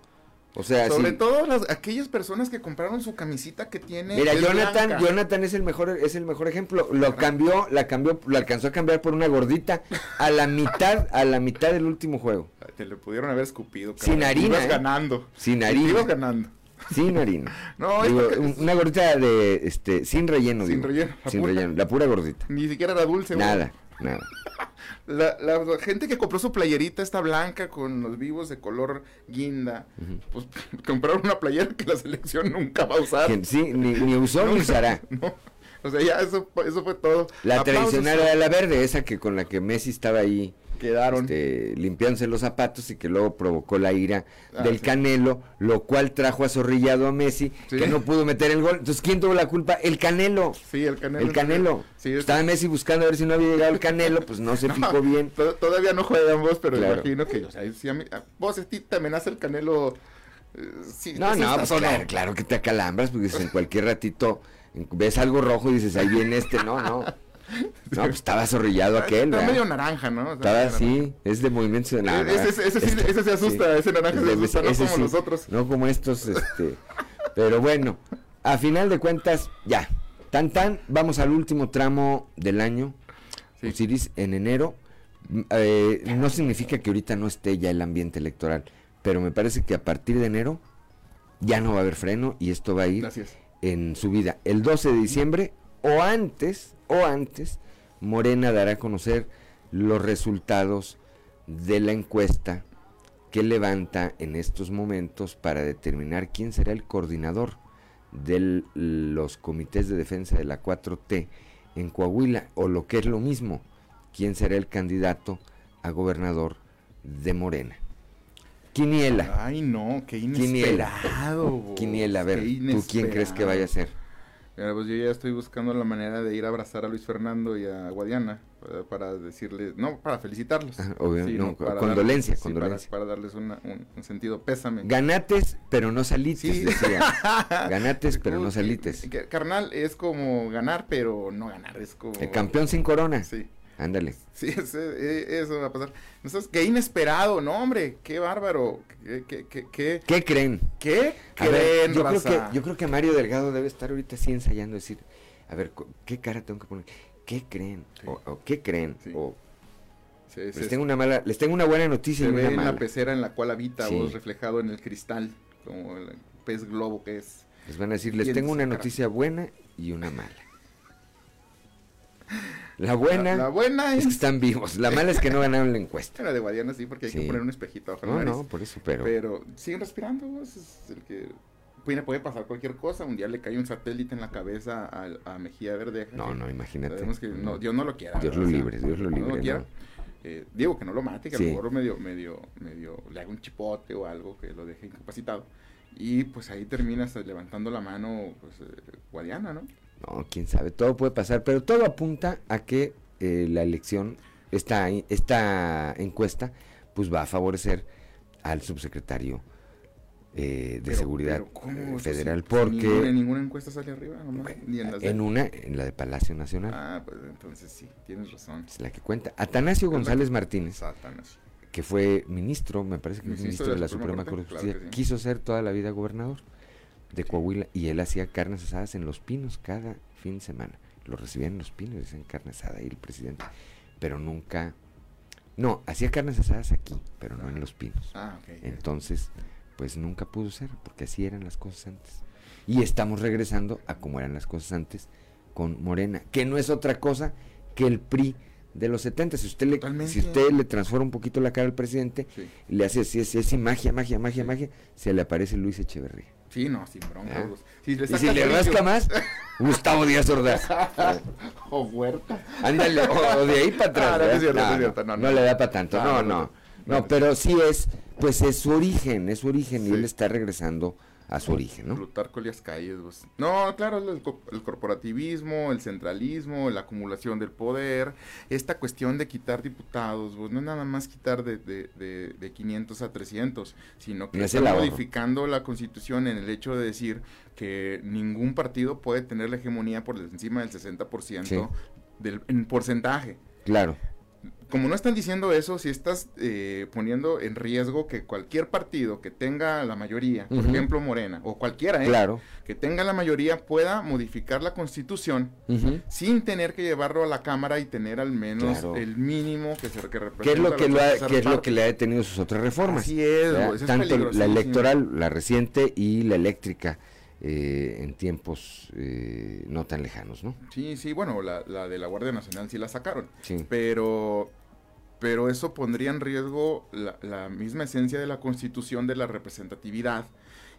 O sea, Sobre sí. todo las, aquellas personas que compraron su camisita que tiene. Mira, Jonathan, blanca. Jonathan es el mejor, es el mejor ejemplo. Lo cambió, la cambió, lo alcanzó a cambiar por una gordita a la mitad, a la mitad del último juego. Te le pudieron haber escupido. Sin cabrón. harina, Ibas ¿eh? ganando. Sin harina. Ibas ganando. Sin harina. No, Digo, una gordita de, este, sin relleno. Sin digo. relleno, Sin pura. relleno, la pura gordita. Ni siquiera era dulce. Nada, nada. La, la gente que compró su playerita esta blanca con los vivos de color guinda, pues compraron una playera que la selección nunca va a usar. Sí, ni, ni usó ni usará. No. O sea, ya eso, eso fue todo. La Aplausos. tradicional era la verde, esa que con la que Messi estaba ahí Quedaron. este, limpiándose los zapatos y que luego provocó la ira Ah, del sí. Canelo, lo cual trajo azorrillado a Messi, Sí. que no pudo meter el gol. Entonces, ¿quién tuvo la culpa? El Canelo. Sí, el Canelo. El Canelo. Sí, Estaba Messi buscando a ver si no había llegado el Canelo, pues no se No, fijó bien. to- Todavía no juegan vos, pero Claro. imagino que, o sea, si a mí- a- vos a ti te amenaza el Canelo. eh, sí, No, ¿sí no, pues no? claro, claro que te acalambras, porque en cualquier ratito ves algo rojo y dices, ahí viene este, no, no. No, pues estaba zorrillado aquel, Está medio naranja, ¿no? Estaba así, es de movimiento de nada. ese- ese- ese sí- ese se asusta, ese naranja se asusta, no como los otros. No como estos, este. Pero bueno, a final de cuentas, ya. Tan tan, vamos al último tramo del año. Osiris, en enero. Mm, eh, no significa que ahorita no esté ya el ambiente electoral, pero me parece que a partir de enero ya no va a haber freno y esto va a ir en su vida. El 12 de diciembre o antes, o antes, Morena dará a conocer los resultados de la encuesta que levanta en estos momentos para determinar quién será el coordinador de los comités de defensa de la 4T en Coahuila, o lo que es lo mismo, quién será el candidato a gobernador de Morena. Quiniela. Ay, no, qué inesperado. Quiniela, a ver, ¿tú quién crees que vaya a ser? Pues yo ya estoy buscando la manera de ir a abrazar a Luis Fernando y a Guadiana para, decirles, no, para felicitarlos. Ah, no, condolencia, condolencia. para, darles un, sentido pésame. Ganates, pero no salites, decía. Ganates, pero no salites. Carnal, es como ganar, pero no ganar, es como... El campeón sin corona. Sí. Ándale. Sí, e, eso va a pasar. Entonces, qué inesperado, no, hombre, qué bárbaro. ¿Qué, qué, qué, qué, creen? ¿Qué creen, yo, creo que, yo creo que Mario Delgado debe estar ahorita así ensayando, decir, a ver, ¿qué cara tengo que poner? ¿Qué creen? O, ¿Qué creen? O, les, tengo una mala, les tengo una buena noticia y una mala. la pecera en la cual habita vos reflejado en el cristal, como el pez globo que es. Les van a decir, les tengo una noticia buena y una mala. La buena, la, buena es... que están vivos. La mala es que no ganaron la encuesta. La de Guadiana sí, porque hay que poner un espejito No, no, por eso, pero. Pero siguen respirando, es el que puede, puede pasar cualquier cosa. Un día le cae un satélite en la cabeza a, Mejía Verdeja. No, no, imagínate. Que no, Dios no lo quiera. Dios lo libre, Dios lo libre. No eh, digo que no lo mate, que a lo mejor medio, medio, medio le haga un chipote o algo que lo deje incapacitado. Y pues ahí terminas levantando la mano, pues, eh, Guadiana, ¿no? No, quién sabe, todo puede pasar, pero todo apunta a que eh, la elección, esta, esta encuesta, pues va a favorecer al subsecretario eh, de Seguridad Federal, porque... ¿En ninguna encuesta sale arriba? en, una, en la de Palacio Nacional. Ah, pues entonces sí, tienes razón. Es la que cuenta. Atanasio González Martínez, que fue ministro, me parece que ministro, ministro de la, Suprema, Corte de Justicia, quiso ser toda la vida gobernador de Coahuila y él hacía carnes asadas en Los Pinos cada fin de semana. Lo recibían en Los Pinos, dicen carne asada y el presidente. Pero nunca... No, hacía carnes asadas aquí, pero no en Los Pinos. Ah, Entonces, pues nunca pudo ser, porque así eran las cosas antes. Y estamos regresando a cómo eran las cosas antes con Morena, que no es otra cosa que el PRI de los 70. Si usted le, si usted le transforma un poquito la cara al presidente, le hace así, así, magia, magia, magia, magia, se le aparece Luis Echeverría. Sí, no, sin bronca. ¿Ah? Si le y si le rasca más, Gustavo Díaz Ordaz. o Huerta. Ándale, o, de ahí para atrás. no, no, le da para tanto. No, no. No, pero sí es, pues es su origen, es su origen y él está regresando a su origen, ¿no? Plutarco Elias Calles, pues. No, claro, el, corporativismo, el centralismo, la acumulación del poder, esta cuestión de quitar diputados, pues no es nada más quitar de, de, de, 500 a 300, sino que está modificando la constitución en el hecho de decir que ningún partido puede tener la hegemonía por encima del 60% del, en porcentaje. Claro como no están diciendo eso, si estás eh, poniendo en riesgo que cualquier partido que tenga la mayoría, por ejemplo Morena, o cualquiera, ¿eh? que tenga la mayoría pueda modificar la constitución sin tener que llevarlo a la Cámara y tener al menos el mínimo que se que representa. ¿Qué es lo que, es lo que le ha detenido sus otras reformas? Así es, tanto la electoral, la reciente y la eléctrica. Eh, en tiempos eh, no tan lejanos, ¿no? Sí, sí, bueno, la, de la Guardia Nacional sí la sacaron, pero, pero eso pondría en riesgo la, misma esencia de la Constitución de la representatividad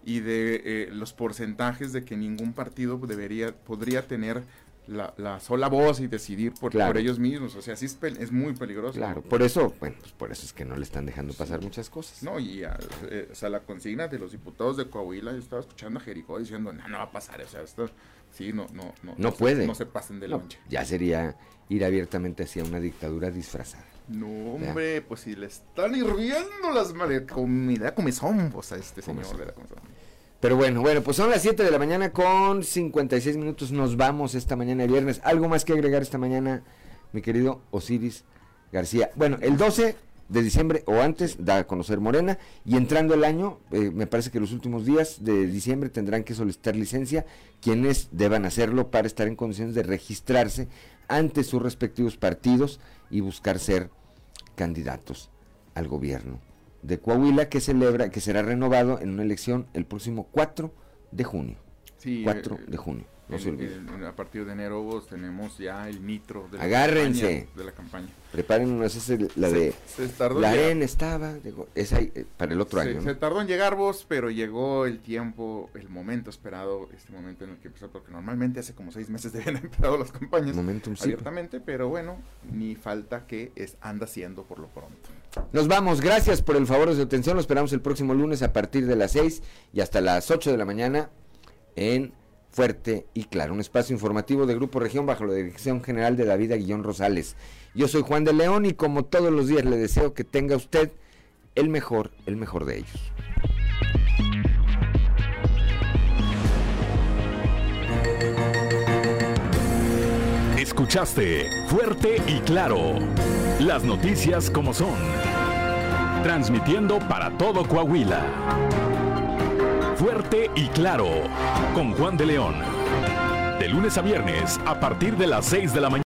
y de eh, los porcentajes de que ningún partido debería, podría tener la, sola voz y decidir por, por ellos mismos. O sea, sí es, es muy peligroso. Claro, por eso, bueno, pues por eso es que no le están dejando pasar muchas cosas. No, y eh, o sea, la consigna de los diputados de Coahuila, yo estaba escuchando a Jericó diciendo, no, no va a pasar, o sea, esto, sí, no, no, no. No, puede. no se pasen de lonche. ya sería ir abiertamente hacia una dictadura disfrazada. No, hombre, pues si le están hirviendo las malas, comida, comezón, pues a este señor, pero bueno, bueno, pues son las 7 de la mañana con 56 minutos. Nos vamos esta mañana de viernes. ¿Algo más que agregar esta mañana, mi querido Osiris García? Bueno, el 12 de diciembre o antes da a conocer Morena y entrando el año, eh, me parece que los últimos días de diciembre tendrán que solicitar licencia quienes deban hacerlo para estar en condiciones de registrarse ante sus respectivos partidos y buscar ser candidatos al gobierno de Coahuila que celebra, que será renovado en una elección el próximo 4 de junio. Sí, 4 de junio. A partir de enero pues, tenemos ya el nitro de la Agárrense. Campaña, de la campaña. Preparen la de la arena estaba, es eh, para el otro año. Se tardó en llegar vos, pero llegó el tiempo, el momento esperado, este momento en el que empezó, porque normalmente hace como seis meses deben haber empezado las campañas Momentum, abiertamente, pero bueno, ni falta que es, anda siendo por lo pronto. Nos vamos, gracias por el favor de su atención, lo esperamos el próximo lunes a partir de las 6 y hasta las 8 de la mañana en Fuerte y Claro, un espacio informativo de Grupo Región bajo la dirección general de David Aguillón Rosales. Yo soy Juan de León y como todos los días le deseo que tenga usted el mejor, el mejor de ellos. Escuchaste Fuerte y Claro. Las noticias como son. Transmitiendo para todo Coahuila. Fuerte y Claro. Con Juan de León. De lunes a viernes a partir de las 6 de la mañana.